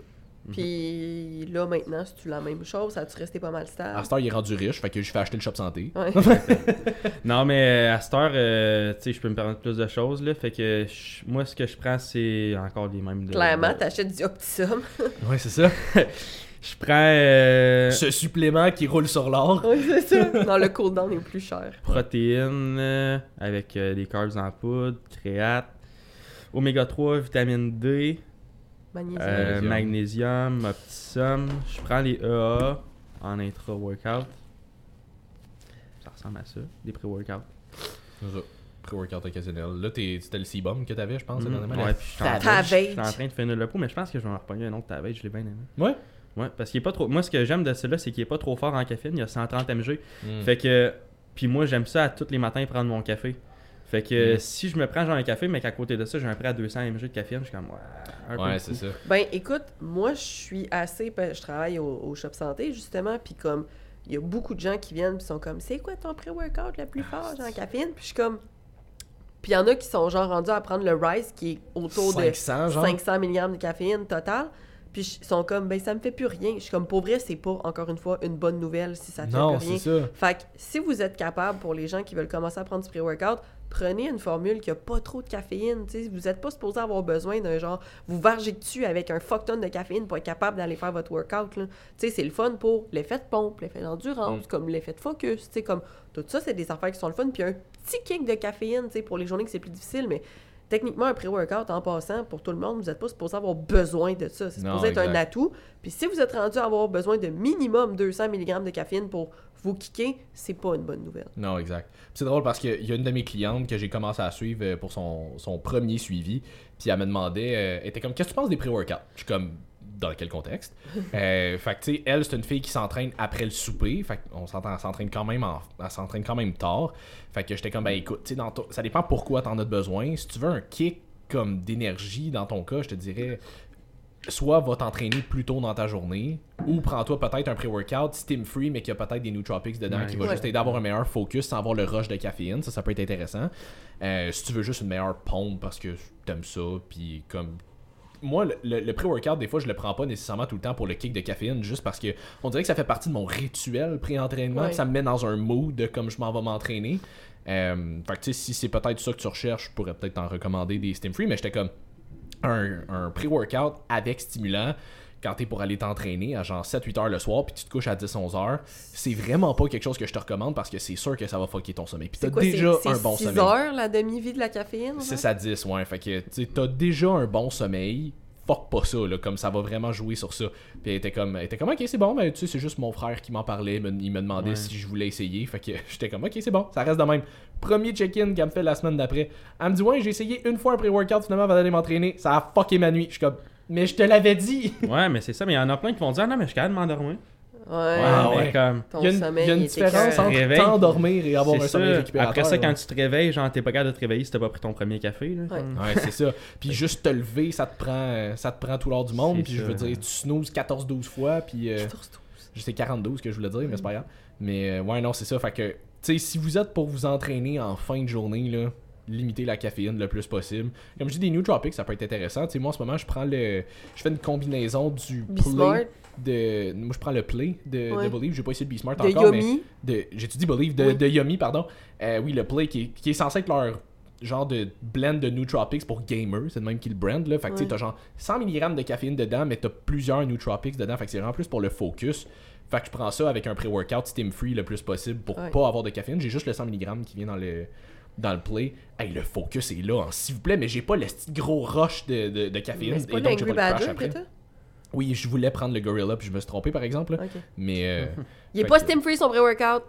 Puis là, maintenant, c'est tu la même chose? Ça a-tu resté pas mal stable? heure, il est rendu riche, fait que je fais acheter le shop santé. Ouais. Non, mais à cette heure, euh, tu sais, je peux me permettre plus de choses, là. Fait que je- moi, ce que je prends, c'est encore les mêmes. de- Clairement, de- t'achètes du Optisum. Ouais, c'est ça. Je prends euh, Ce supplément qui roule sur l'or. oui, c'est ça. Non, le cooldown est plus cher. protéines euh, avec euh, des carbs en poudre, créate, oméga 3, vitamine D, Magnésium. euh, Magnésium. optisum. Je prends les EA en intra-workout. Ça ressemble à ça, des pré-workouts. Pré-workout occasionnel. Là, t'es- c'était le C-bomb que t'avais, je pense, dernièrement. Ouais, puis je suis en- Savage. je suis en train de finir le pot, mais je pense que je vais en repogner un autre Tavage, je l'ai bien aimé. Ouais. Ouais, parce qu'il est pas trop. Moi, ce que j'aime de celui-là, c'est qu'il est pas trop fort en caféine. Il y a 130 mg. Mm. Fait que. Puis moi, j'aime ça à tous les matins prendre mon café. Fait que Mm. si je me prends genre un café, mais qu'à côté de ça, j'ai un prêt à 200 mg de caféine, je suis comme. Ouais, un peu Ouais, c'est ça. Ben, écoute, moi, je suis assez. Je travaille au, au Shop Santé, justement, puis comme. Il y a beaucoup de gens qui viennent puis sont comme c'est quoi ton pré-workout le plus fort genre caféine? Puis je suis comme puis il y en a qui sont genre rendus à prendre le Rise qui est autour 500, de genre? 500 mg de caféine total puis ils sont comme ben ça me fait plus rien je suis comme pour vrai c'est pas encore une fois une bonne nouvelle si ça te Non, fait plus c'est rien ça. fait que si vous êtes capable, pour les gens qui veulent commencer à prendre du pré-workout, prenez une formule qui a pas trop de caféine. Vous n'êtes pas supposé avoir besoin d'un genre, vous vargez dessus avec un fuck ton de caféine pour être capable d'aller faire votre workout. C'est le fun pour l'effet de pompe, l'effet d'endurance, Mm. comme l'effet de focus. Comme, tout ça, c'est des affaires qui sont le fun. Puis un petit kick de caféine pour les journées que c'est plus difficile, mais techniquement, un pré-workout, en passant, pour tout le monde, vous n'êtes pas supposé avoir besoin de ça. C'est Non, supposé être un atout. Puis si vous êtes rendu à avoir besoin de minimum 200 mg de caféine pour vous kicker, c'est pas une bonne nouvelle. Non, exact. C'est drôle parce qu'il y a une de mes clientes que j'ai commencé à suivre euh, pour son, son premier suivi. Puis elle me demandait, euh, elle était comme, qu'est-ce que tu penses des pré-workouts? Je suis comme, dans quel contexte? euh, fait que tu sais, elle, c'est une fille qui s'entraîne après le souper. Fait qu'on s'entend, elle s'entraîne quand même en- elle s'entraîne quand même tard. Fait que j'étais comme, ben écoute, tu sais, dans ton- ça dépend pourquoi t'en as besoin. Si tu veux un kick comme d'énergie dans ton cas, je te dirais, soit va t'entraîner plus tôt dans ta journée, ou prends-toi peut-être un pré-workout steam free, mais qui a peut-être des nootropics dedans Ouais. qui va Ouais. juste t'aider à avoir un meilleur focus sans avoir le rush de caféine. Ça, ça peut être intéressant. Euh, si tu veux juste une meilleure pompe parce que t'aimes ça, puis comme. Moi, le, pré-workout, des fois, je le prends pas nécessairement tout le temps pour le kick de caféine, juste parce que on dirait que ça fait partie de mon rituel pré-entraînement, Ouais. ça me met dans un mood de comme je m'en vais m'entraîner. Euh, fait que tu sais, si c'est peut-être ça que tu recherches, je pourrais peut-être t'en recommander des steam free, mais j'étais comme un, un pré-workout avec stimulant quand t'es pour aller t'entraîner à genre 7-8 heures le soir puis tu te couches à 10-11 heures, c'est vraiment pas quelque chose que je te recommande parce que c'est sûr que ça va fucker ton sommeil. Puis t'as quoi, déjà c'est- un bon 6 sommeil. heures la demi-vie de la caféine? 6 à 10, ouais. Fait que t'as déjà un bon sommeil. Fuck pas ça, là, comme ça va vraiment jouer sur ça. Puis elle était comme, elle était comme ok, c'est bon, mais tu sais, c'est juste mon frère qui m'en parlait. Il me demandait Ouais. si je voulais essayer. Fait que j'étais comme, ok, c'est bon, ça reste de même. Premier check-in qu'elle me fait la semaine d'après. Elle me dit, ouais, j'ai essayé une fois un pré-workout, finalement, avant d'aller m'entraîner. Ça a fucké ma nuit. Je suis comme, mais je te l'avais dit. Ouais, mais c'est ça, mais il y en a plein qui vont dire Ah non, mais je suis capable de m'endormir. Ouais. Ah mais ouais. comme. Ton Il y a une, sommeil il y a une est différence entre t'endormir et avoir un sommeil récupérateur. Après ça, quand tu te réveilles, genre, t'es pas capable de te réveiller si t'as pas pris ton premier café. Là, Ouais. Ouais, c'est ça. Puis juste te lever, ça te prend, euh, ça te prend tout l'heure du monde. Puis je veux dire, tu snoozes 14-12 fois. Puis euh, 14-12. je sais 42 ce que je voulais dire, mais c'est pas grave. Mais euh, ouais, non, c'est ça. Fait que, sais, si vous êtes pour vous entraîner en fin de journée, là, limitez la caféine le plus possible. Comme je dis, des nootropics, ça peut être intéressant. Tu sais, moi en ce moment, je prends le. Je fais une combinaison du play. De, moi, je prends le play de, Ouais. de Believe. J'ai pas essayé de Be Smart de encore. mais de j'étudie Believe de, Oui. de Yummy pardon Euh, oui le play qui est, qui est censé être leur genre de blend de nootropics pour gamers c'est le même qui le brand là fait que tu sais t'as genre 100 mg de caféine dedans mais t'as plusieurs nootropics dedans fait que c'est vraiment plus pour le focus fait que je prends ça avec un pré-workout steam free le plus possible pour Ouais. pas avoir de caféine j'ai juste le 100 mg qui vient dans le dans le play hey le focus est là hein, s'il vous plaît mais j'ai pas le petit gros rush de, de, de caféine Mais c'est pas et donc j'ai pas le crash après oui je voulais prendre le Gorilla puis je me suis trompé par exemple là. Ok. mais euh, Il est pas que- Steam Free son pré-workout.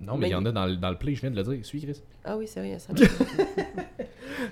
non mais Mais il y en a dans, le- dans le play je viens de le dire suis Chris Ah oui, c'est vrai, ça.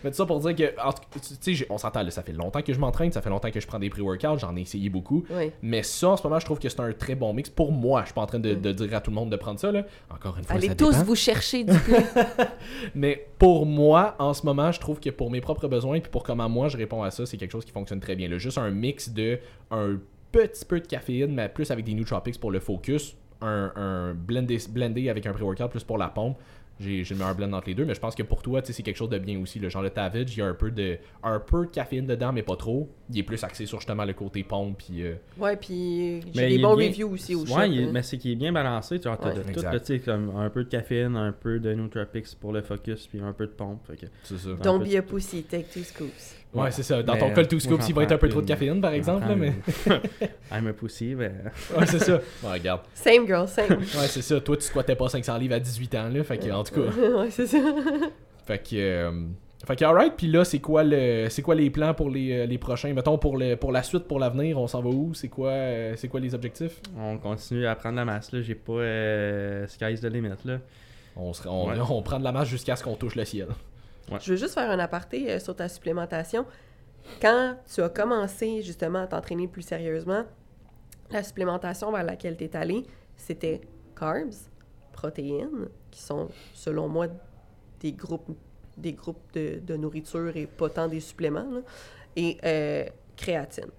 Mais tout ça pour dire que, en tu sais, on s'entend, là, ça fait longtemps que je m'entraîne, ça fait longtemps que je prends des pré-workouts, j'en ai essayé beaucoup. oui. Mais ça, en ce moment, je trouve que c'est un très bon mix. Pour moi, je suis pas en train de, de dire à tout le monde de prendre ça, là. Encore une fois, Allez ça tous dépend. vous chercher du play. Mais pour moi, en ce moment, je trouve que pour mes propres besoins, puis pour comment moi je réponds à ça, c'est quelque chose qui fonctionne très bien. Là. Juste un mix de un petit peu de caféine, mais plus avec des nootropics pour le focus. Un, un blendé, blendé avec un pré-workout plus pour la pompe. J'ai le meilleur blend entre les deux, mais je pense que pour toi, tu c'est quelque chose de bien aussi. Le genre le Tavidge, il y a un peu de un peu de caféine dedans, mais pas trop. Il est plus axé sur justement le côté pompe. Puis, euh, Ouais, puis j'ai des bons bien- reviews aussi au. Ouais, est- hein. mais c'est qu'il est bien balancé. Ouais. de tout, tu sais, comme un peu de caféine, un peu de nootropics pour le focus, puis un peu de pompe. Fait que, c'est ça. Don't be a pussy, take two scoops. Ouais, c'est ça. Dans Mais, ton cas, le two moi, scoops, j'en il va être un peu trop de caféine, par exemple. là, mais... I'm a pussy, ben. ouais, c'est ça. Ouais, regarde. Same girl, same. Ouais, c'est ça. Toi, tu squattais pas 500 livres à 18 ans, là. Fait que, en tout cas. ouais, c'est ça. Fait que. euh, Fait que, alright. Puis là, c'est quoi, le... c'est quoi les plans pour les, euh, les prochains? Mettons, pour, le... pour la suite, pour l'avenir, on s'en va où? C'est quoi, euh, c'est quoi les objectifs? On continue à prendre la masse, là. J'ai pas. Euh, sky's the limit, là. on, se- on... Ouais. on prend de la masse jusqu'à ce qu'on touche le ciel. Je veux juste faire un aparté euh, sur ta supplémentation. Quand tu as commencé justement à t'entraîner plus sérieusement, la supplémentation vers laquelle tu es allé, c'était carbs, protéines, qui sont, selon moi, des groupes, des groupes de, de nourriture et pas tant des suppléments, là, et euh, créatine.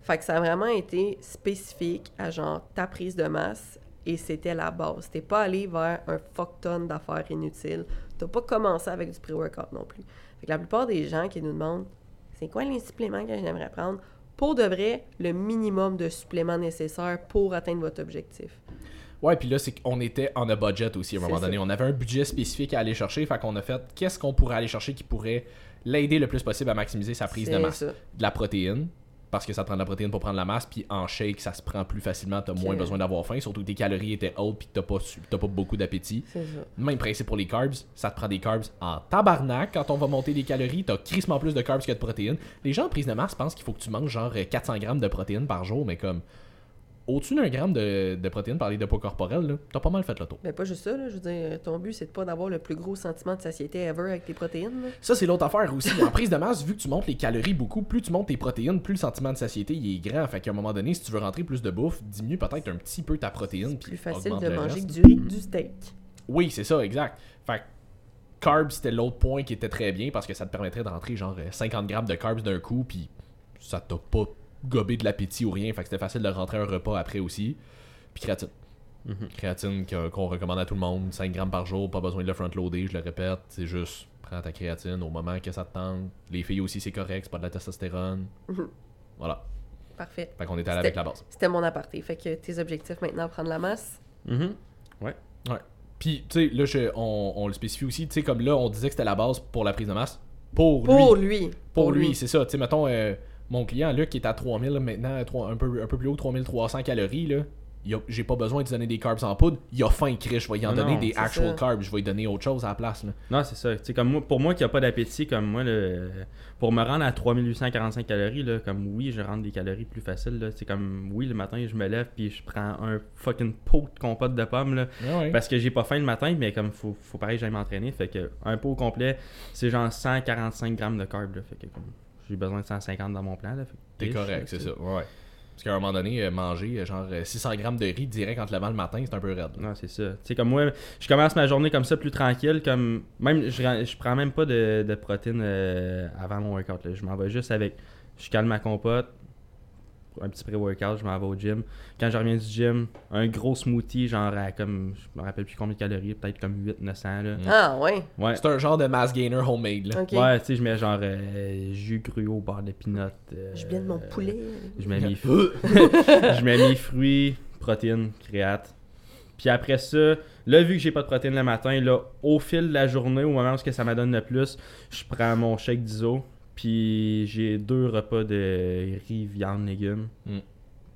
Fait que ça a vraiment été spécifique à genre ta prise de masse et c'était la base. T'es pas allé vers un fuck ton d'affaires inutiles. T'as pas commencé avec du pré-workout non plus. Fait que la plupart des gens qui nous demandent c'est quoi les suppléments que j'aimerais prendre, pour de vrai, le minimum de suppléments nécessaires pour atteindre votre objectif. Ouais, puis là, c'est qu'on était en a budget aussi à un moment ça. donné. On avait un budget spécifique à aller chercher. Fait qu'on a fait qu'est-ce qu'on pourrait aller chercher qui pourrait l'aider le plus possible à maximiser sa prise de masse? ça. De la protéine, parce que ça te prend de la protéine pour prendre la masse, puis en shake, ça se prend plus facilement, t'as moins besoin d'avoir faim, surtout que tes calories étaient hautes puis que t'as pas, pas beaucoup d'appétit. Même principe pour les carbs, ça te prend des carbs en tabarnak quand on va monter des calories, t'as crissement plus de carbs que de protéines. Les gens en prise de masse pensent qu'il faut que tu manges genre euh, 400 grammes de protéines par jour, mais comme au-dessus d'un gramme de, de protéines par les dépôts corporels, t'as pas mal fait le tour. Mais pas juste ça, là. Je veux dire, ton but, c'est de pas d'avoir le plus gros sentiment de satiété ever avec tes protéines, là. Ça, c'est l'autre affaire aussi. En prise de masse, vu que tu montes les calories beaucoup, plus tu montes tes protéines, plus le sentiment de satiété il est grand. Fait qu'à un moment donné, si tu veux rentrer plus de bouffe, diminue peut-être un petit peu ta protéine. C'est plus facile de manger reste. que du riz du steak. Oui, c'est ça, exact. Fait que carbs, c'était l'autre point qui était très bien parce que ça te permettrait de rentrer genre euh, 50 grammes de carbs d'un coup, puis ça t'a pas gobé de l'appétit ou rien. Fait que c'était facile de rentrer un repas après aussi. Puis créatine. Mhm. Créatine que- qu'on recommande à tout le monde, 5 grammes par jour, pas besoin de le front-loader, je le répète. C'est juste, prends ta créatine au moment que ça te tente. Les filles aussi, c'est correct, c'est pas de la testostérone. Mhm. Voilà. Parfait. Fait qu'on est allé avec la base. C'était mon aparté. Fait que tes objectifs maintenant, prendre la masse. Mhm. Puis, tu sais, là, je- on, on le spécifie aussi, tu sais, comme là, on disait que c'était la base pour la prise de masse. Pour, Pour lui. lui. Pour lui, c'est ça. Tu sais, mettons, euh, mon client, Luc, qui est à 3000, là, maintenant, trois- un peu, un peu plus haut, 3300 calories, là. J'ai pas besoin de lui donner des carbs en poudre. Il a faim, Chris. Je vais lui en Non, donner non, des actual ça. carbs. Je vais lui donner autre chose à la place. Là. Non, c'est ça. Comme moi, pour moi qui a pas d'appétit, comme moi, le, pour me rendre à 3845 calories, là, comme oui, je rentre des calories plus faciles. là. C'est comme oui, le matin, je me lève puis je prends un fucking pot de compote de pommes. Là, Parce que j'ai pas faim le matin, mais comme faut, faut pareil, j'aille m'entraîner. Fait que un pot complet, c'est genre 145 grammes de carbs. là. Fait que comme j'ai besoin de 150 dans mon plan. T'es correct, c'est ça. Ouais. Parce qu'à un moment donné, euh, manger euh, genre euh, 600 grammes de riz direct entre le levant le matin, c'est un peu raide. Non, c'est ça. Tu sais, comme moi, je commence ma journée comme ça, plus tranquille. Comme même, je, je prends même pas de, de protéines euh, avant mon workout. là. Je m'en vais juste avec. Je calme ma compote, un petit pré-workout, je m'en vais au gym. Quand je reviens du gym, un gros smoothie, genre à comme. Je me rappelle plus combien de calories, peut-être comme 800-900. Là. Mm. Ah, ouais. Ouais. C'est un genre de mass gainer homemade. Là. Ouais, tu sais, je mets genre euh, jus gruau, beurre de peanut. euh, Je viens de mon poulet. Je mets mes fruits. je mets mes fruits, protéines, créates. Puis après ça, là, vu que j'ai pas de protéines le matin, là, au fil de la journée, au moment où ce que ça me donne le plus, je prends mon shake d'ISO. Puis j'ai deux repas de riz, viande, légumes. Mm.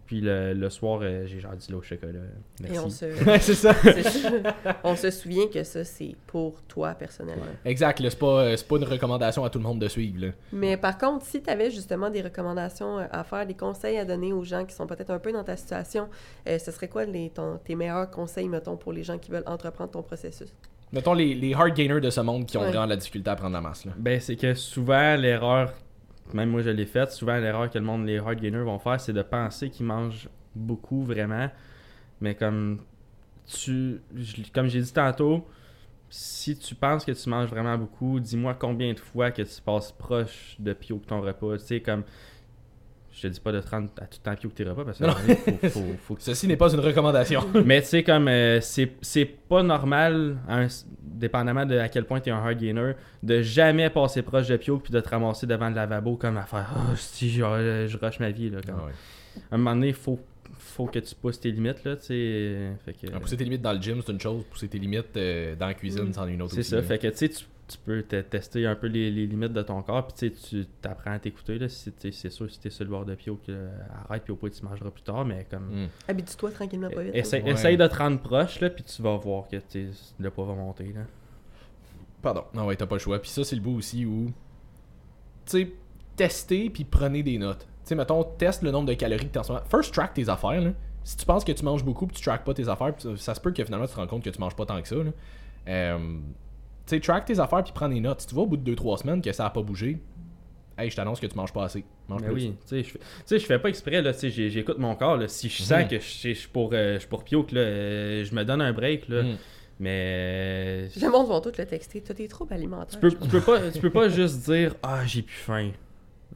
Puis le, le soir, euh, j'ai genre du lait au chocolat. Merci. Et on se, Ouais, c'est ça. c'est ça. on se souvient que ça, c'est pour toi personnellement. Exact, là, c'est pas, euh, c'est pas une recommandation à tout le monde de suivre. Là. Mais par contre, si tu avais justement des recommandations euh, à faire, des conseils à donner aux gens qui sont peut-être un peu dans ta situation, euh, ce serait quoi les, ton- tes meilleurs conseils, mettons, pour les gens qui veulent entreprendre ton processus? Mettons les, les hard gainers de ce monde qui ont Ouais. vraiment de la difficulté à prendre la masse. Là. Ben, c'est que souvent, l'erreur, même moi je l'ai faite, souvent l'erreur que le monde, les hard gainers vont faire, c'est de penser qu'ils mangent beaucoup vraiment. Mais comme tu, je- comme j'ai dit tantôt, si tu penses que tu manges vraiment beaucoup, dis-moi combien de fois que tu passes proche de pio que ton repas. Tu sais, comme. Je te dis pas de te rendre à tout temps pio que tes repas parce que faut, faut- faut que Ceci n'est pas une recommandation. mais tu sais, comme euh, c'est c'est pas normal, hein, dépendamment de à quel point tu es un hard gainer, de jamais passer proche de Pio puis de te ramasser devant le lavabo comme à faire Ah, si je, je rush ma vie. Là, comme. Ah ouais. À un moment donné, il faut, faut que tu pousses tes limites. Là, tu sais. Que, Ah, Pousser tes limites dans le gym, c'est une chose. Pousser tes limites euh, dans la cuisine, Mm. c'en est une autre c'est ça. Fait que tu sais, tu peux te tester un peu les, les limites de ton corps, puis tu t'apprends à t'écouter. là, si t'es- C'est sûr, si t'es sur le bord de Pio, que, euh, arrête, puis au point, tu mangeras plus tard, mais comme. Mm. Habitue-toi tranquillement pas vite. Essaye, Ouais. essaye de te rendre proche, là, puis tu vas voir que le poids va monter. Là. Pardon. Non, ouais, t'as pas le choix. Puis ça, c'est le bout aussi où. Tu sais, testez puis prenez des notes. Tu sais, mettons, teste le nombre de calories que t'as en ce moment. First, track tes affaires. Là. Si tu penses que tu manges beaucoup puis tu track pas tes affaires, ça, ça se peut que finalement tu te rends compte que tu manges pas tant que ça. Là. Euh, tu sais, track tes affaires puis prends des notes. Si tu vois au bout de 2-3 semaines que ça a pas bougé, hey, je t'annonce que tu manges pas assez. Mange Mais plus. oui, tu sais, je fais, tu sais, je fais pas exprès, là, tu sais, j'ai- j'écoute mon corps, là. Si je sens Mhm. que je je suis pour, euh, je pour pio, que là, euh, je me donne un break, là. Mm. Mais. Le monde vont tout le texter. Tu as des troubles alimentaires. Tu peux, tu peux pas, tu peux pas juste dire, ah, j'ai plus faim.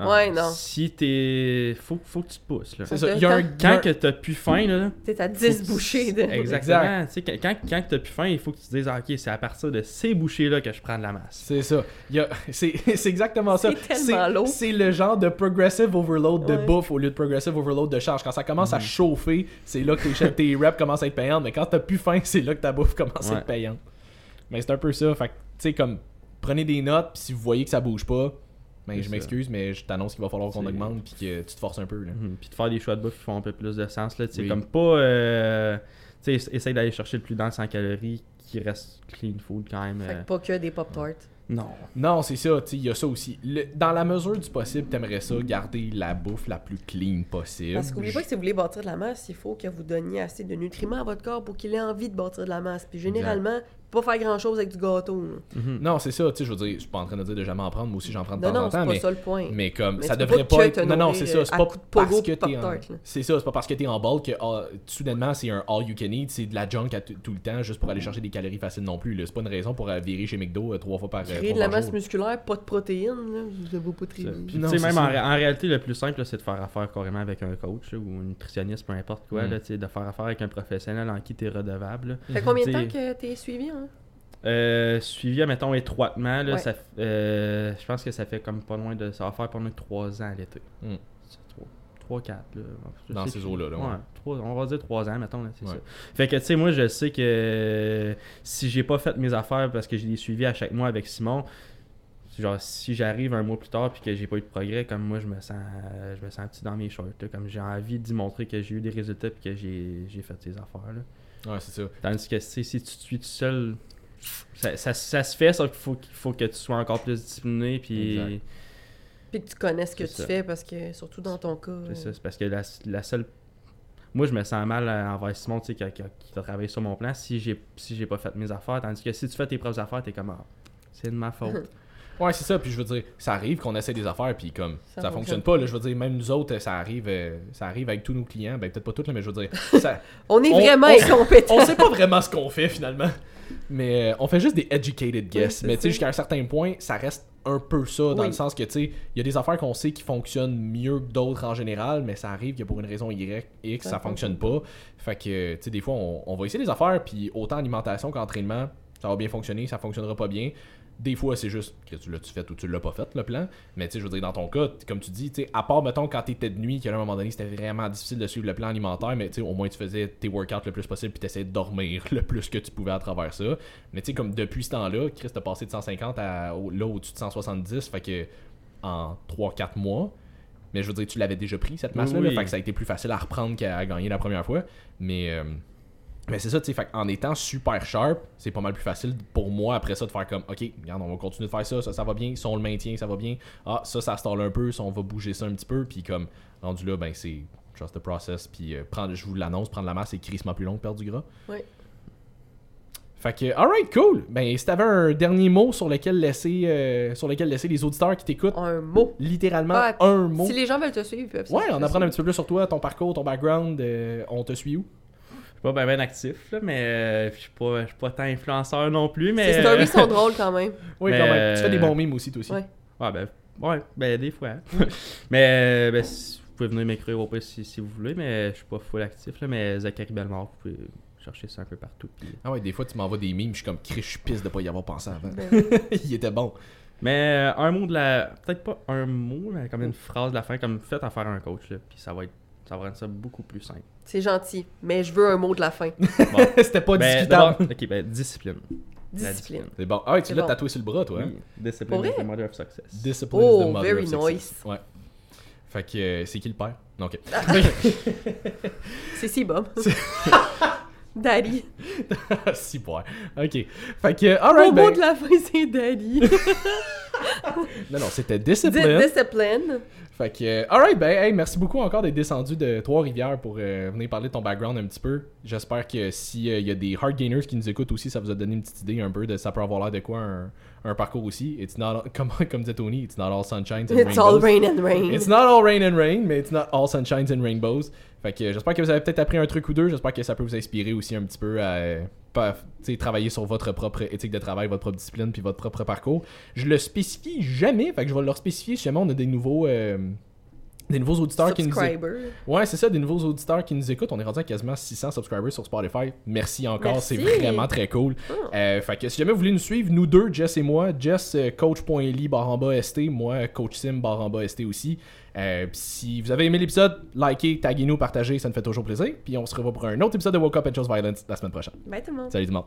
Ouais, non. Si t'es. Faut, faut que tu te pousses, là. C'est ça. Il y a un. quand- que t'as plus faim, là. Tu à faut 10 que- bouchées de. Exactement. Tu sais, quand, quand, quand t'as plus faim, il faut que tu te dises, ah, ok, c'est à partir de ces bouchées-là que je prends de la masse. C'est ça. Il y a- C'est c'est exactement ça. C'est tellement lourd. C'est le genre de progressive overload de Ouais. bouffe au lieu de progressive overload de charge. Quand ça commence Mhm. à chauffer, c'est là que tes, tes reps commencent à être payantes. Mais quand t'as plus faim, c'est là que ta bouffe commence à être payante. Mais c'est un peu ça. Fait que, tu sais, comme, prenez des notes, puis si vous voyez que ça bouge pas, ben, C'est je m'excuse, mais je t'annonce qu'il va falloir qu'on augmente puis que tu te forces un peu. Là. Mhm. Puis de faire des choix de bouffe qui font un peu plus de sens. Là, Oui. comme pas. Euh, tu sais, essaye d'aller chercher le plus dense en calories qui reste clean food quand même. Fait euh, que pas que des Pop-Tarts. Non. Non, c'est ça, tu sais, il y a ça aussi. Le- dans la mesure du possible, t'aimerais ça garder la bouffe la plus clean possible. Parce qu'oubliez pas que si vous voulez bâtir de la masse, il faut que vous donniez assez de nutriments à votre corps pour qu'il ait envie de bâtir de la masse. Puis généralement, pas faire grand chose avec du gâteau. Mhm. Non, c'est ça, tu sais, je veux dire, je suis pas en train de dire de jamais en prendre, moi aussi j'en prends de Non, temps non, en c'est temps, pas mais, ça le point. mais comme Mais ça devrait pas être. Non, non, c'est ça, euh, c'est pas parce que t'es en. C'est ça, c'est pas parce que t'es en bulk que ah, soudainement c'est un all you can eat, c'est de la junk à tout le temps juste pour aller chercher des calories faciles non plus. C'est pas une raison pour euh, virer chez McDo euh, trois fois par euh, Créer trois de la masse jour. musculaire, pas de protéines, là, vous avez pas très... Ça. Puis, Non, tu sais, c'est même ça. en, ré- en réalité, le plus simple, c'est de faire affaire carrément avec un coach ou un nutritionniste, peu importe quoi. Mm. Là, tu sais, de faire affaire avec un professionnel en qui tu es redevable. là. Fait combien de temps que t'es suivi, hein? Euh, suivi, mettons, étroitement, là, Ouais. ça, euh, je pense que ça fait comme pas loin de. Ça va faire pas loin de 3 ans à l'été. Mm. 3, 4, là. Je Dans ces eaux-là, là, ouais. trois- on va dire 3 ans, mettons, là, c'est Ouais. ça. Fait que, tu sais, moi, je sais que euh, si j'ai pas fait mes affaires parce que j'ai des suivis à chaque mois avec Simon, genre, si j'arrive un mois plus tard puis que j'ai pas eu de progrès, comme moi, je me sens je me sens petit dans mes shorts, là, comme j'ai envie d'y montrer que j'ai eu des résultats puis que j'ai j'ai fait ces affaires, là. Ouais, c'est ça. Tandis que tu sais, si tu te suis tout seul, ça, ça, ça se fait, sauf qu'il faut, qu'il faut que tu sois encore plus discipliné. Puis Exact. Puis que tu connais ce que tu ça. fais, parce que, surtout dans ton cas... c'est euh, ça, c'est parce que la, la seule. Moi, je me sens mal euh, envers Simon, tu sais, qui, a- qui a- qui a travaillé sur mon plan si j'ai si j'ai pas fait mes affaires. Tandis que si tu fais tes propres affaires, t'es comme, ah, c'est de ma faute. Ouais, c'est ça. Puis je veux dire, ça arrive qu'on essaie des affaires, puis comme Ça ça, fonctionne pas. Là, je veux dire, même nous autres, ça arrive, euh, ça arrive avec tous nos clients. Ben peut-être pas tous, là, mais je veux dire, ça, On est On- vraiment on- incompétents. on sait pas vraiment ce qu'on fait finalement. Mais euh, on fait juste des educated guess. c'est mais tu sais, jusqu'à un certain point, ça reste un peu ça, dans Oui. le sens que tu sais, il y a des affaires qu'on sait qui fonctionnent mieux que d'autres en général, mais ça arrive que pour une raison Y, X, ça, Ça fonctionne pas. Fait que, tu sais, des fois, on, on va essayer des affaires, puis autant alimentation qu'entraînement, ça va bien fonctionner, ça fonctionnera pas bien. Des fois, c'est juste que tu l'as-tu fait ou tu l'as pas fait, le plan. Mais tu sais, je veux dire, dans ton cas, comme tu dis, à part, mettons, quand t'étais de nuit, qu'à un moment donné, c'était vraiment difficile de suivre le plan alimentaire, mais tu sais, au moins, tu faisais tes workouts le plus possible, puis t'essayais de dormir le plus que tu pouvais à travers ça. Mais tu sais, comme depuis ce temps-là, Chris, t'as passé de 150 à au- là au-dessus de 170, fait que en 3-4 mois. Mais je veux dire, tu l'avais déjà pris, cette masse-là, Oui, là, oui. fait que ça a été plus facile à reprendre qu'à gagner la première fois. Mais. euh, mais c'est ça, tu sais, en étant super sharp, c'est pas mal plus facile pour moi après ça de faire comme, ok, regarde, on va continuer de faire ça, ça, ça va bien, si on le maintient, ça va bien, ah, ça, ça stall un peu, ça, on va bouger ça un petit peu, puis comme, rendu là, ben c'est trust the process, puis euh, prendre, je vous l'annonce, prendre la masse, c'est crissement plus long que perdre du gras. Oui. Fait que, alright, cool. Ben, si t'avais un dernier mot sur lequel laisser, euh, sur lequel laisser les auditeurs qui t'écoutent, Un mot. littéralement Ah, un mot. Si les gens veulent te suivre, ils peuvent Ouais, on apprend un petit peu plus sur toi, ton parcours, ton background, euh, on te suit où? Je suis pas bien ben actif, là, mais euh, je suis pas, je suis pas tant influenceur non plus. Mais, Ces stories sont drôles quand même. Oui, Mais, quand même. Tu fais des euh, bons mimes aussi, toi aussi. Ouais. Ouais, ben, ouais, ben, des fois. mais, euh, ben, si- vous pouvez venir m'écrire au si, si vous voulez, mais je suis pas full actif, là, mais Zachary Bellemare, vous pouvez chercher ça un peu partout. puis- Ah ouais, des fois, tu m'envoies des mimes, je suis comme, suis pisse de pas y avoir pensé avant. Ben. Il était bon. Mais euh, un mot de la. Peut-être pas un mot, mais comme une phrase de la fin, comme faites affaire à un coach, là, puis ça va être. Ça va rendre ça beaucoup plus simple. C'est gentil, mais je veux un mot de la fin. C'était pas Ben, discutable. ok, ben, discipline. Discipline. C'est bon. Ah tu l'as bon. tatoué sur le bras, toi. hein? Oui, discipline Pour is vrai? the mother of success. Discipline Oh, is the mother very of success. nice. Ouais. Fait que euh, c'est qui le père? Non, ok. C'est si bon. Daddy. si boire. Ok. Fait que, Le alright, mot ben. de la fin, c'est Daddy. Non, non, c'était Di- discipline. Discipline. Fait que, euh, alright, ben, hey, merci beaucoup encore d'être descendu de Trois-Rivières pour euh, venir parler de ton background un petit peu. J'espère que s'il y a des hard gainers qui nous écoutent aussi, ça vous a donné une petite idée un peu de ça peut avoir l'air de quoi un, un parcours aussi. It's not, comme, comme disait Tony, it's not all sunshine and It's all rainbows. rain and rain. It's not all rain and rain, mais it's not all sunshines and rainbows. Fait que j'espère que vous avez peut-être appris un truc ou deux. J'espère que ça peut vous inspirer aussi un petit peu à pas- travailler sur votre propre éthique de travail, votre propre discipline, puis votre propre parcours. Je le spécifie jamais, fait que je vais leur spécifier si jamais on a des nouveaux. euh, des nouveaux auditeurs qui nous écoutent. Ouais, c'est ça, des nouveaux auditeurs qui nous écoutent. On est rendu à quasiment 600 subscribers sur Spotify. Merci encore, c'est vraiment très cool. Ah. Euh, fait que si jamais vous voulez nous suivre, nous deux, Jess et moi, Jess euh, coach.ly ST, moi coach sim ST aussi. Euh, si vous avez aimé l'épisode, likez, taguez-nous, partagez, ça nous fait toujours plaisir. Puis on se revoit pour un autre épisode de Woke Up and Chose Violence la semaine prochaine. Bye tout le monde. Salut tout le monde.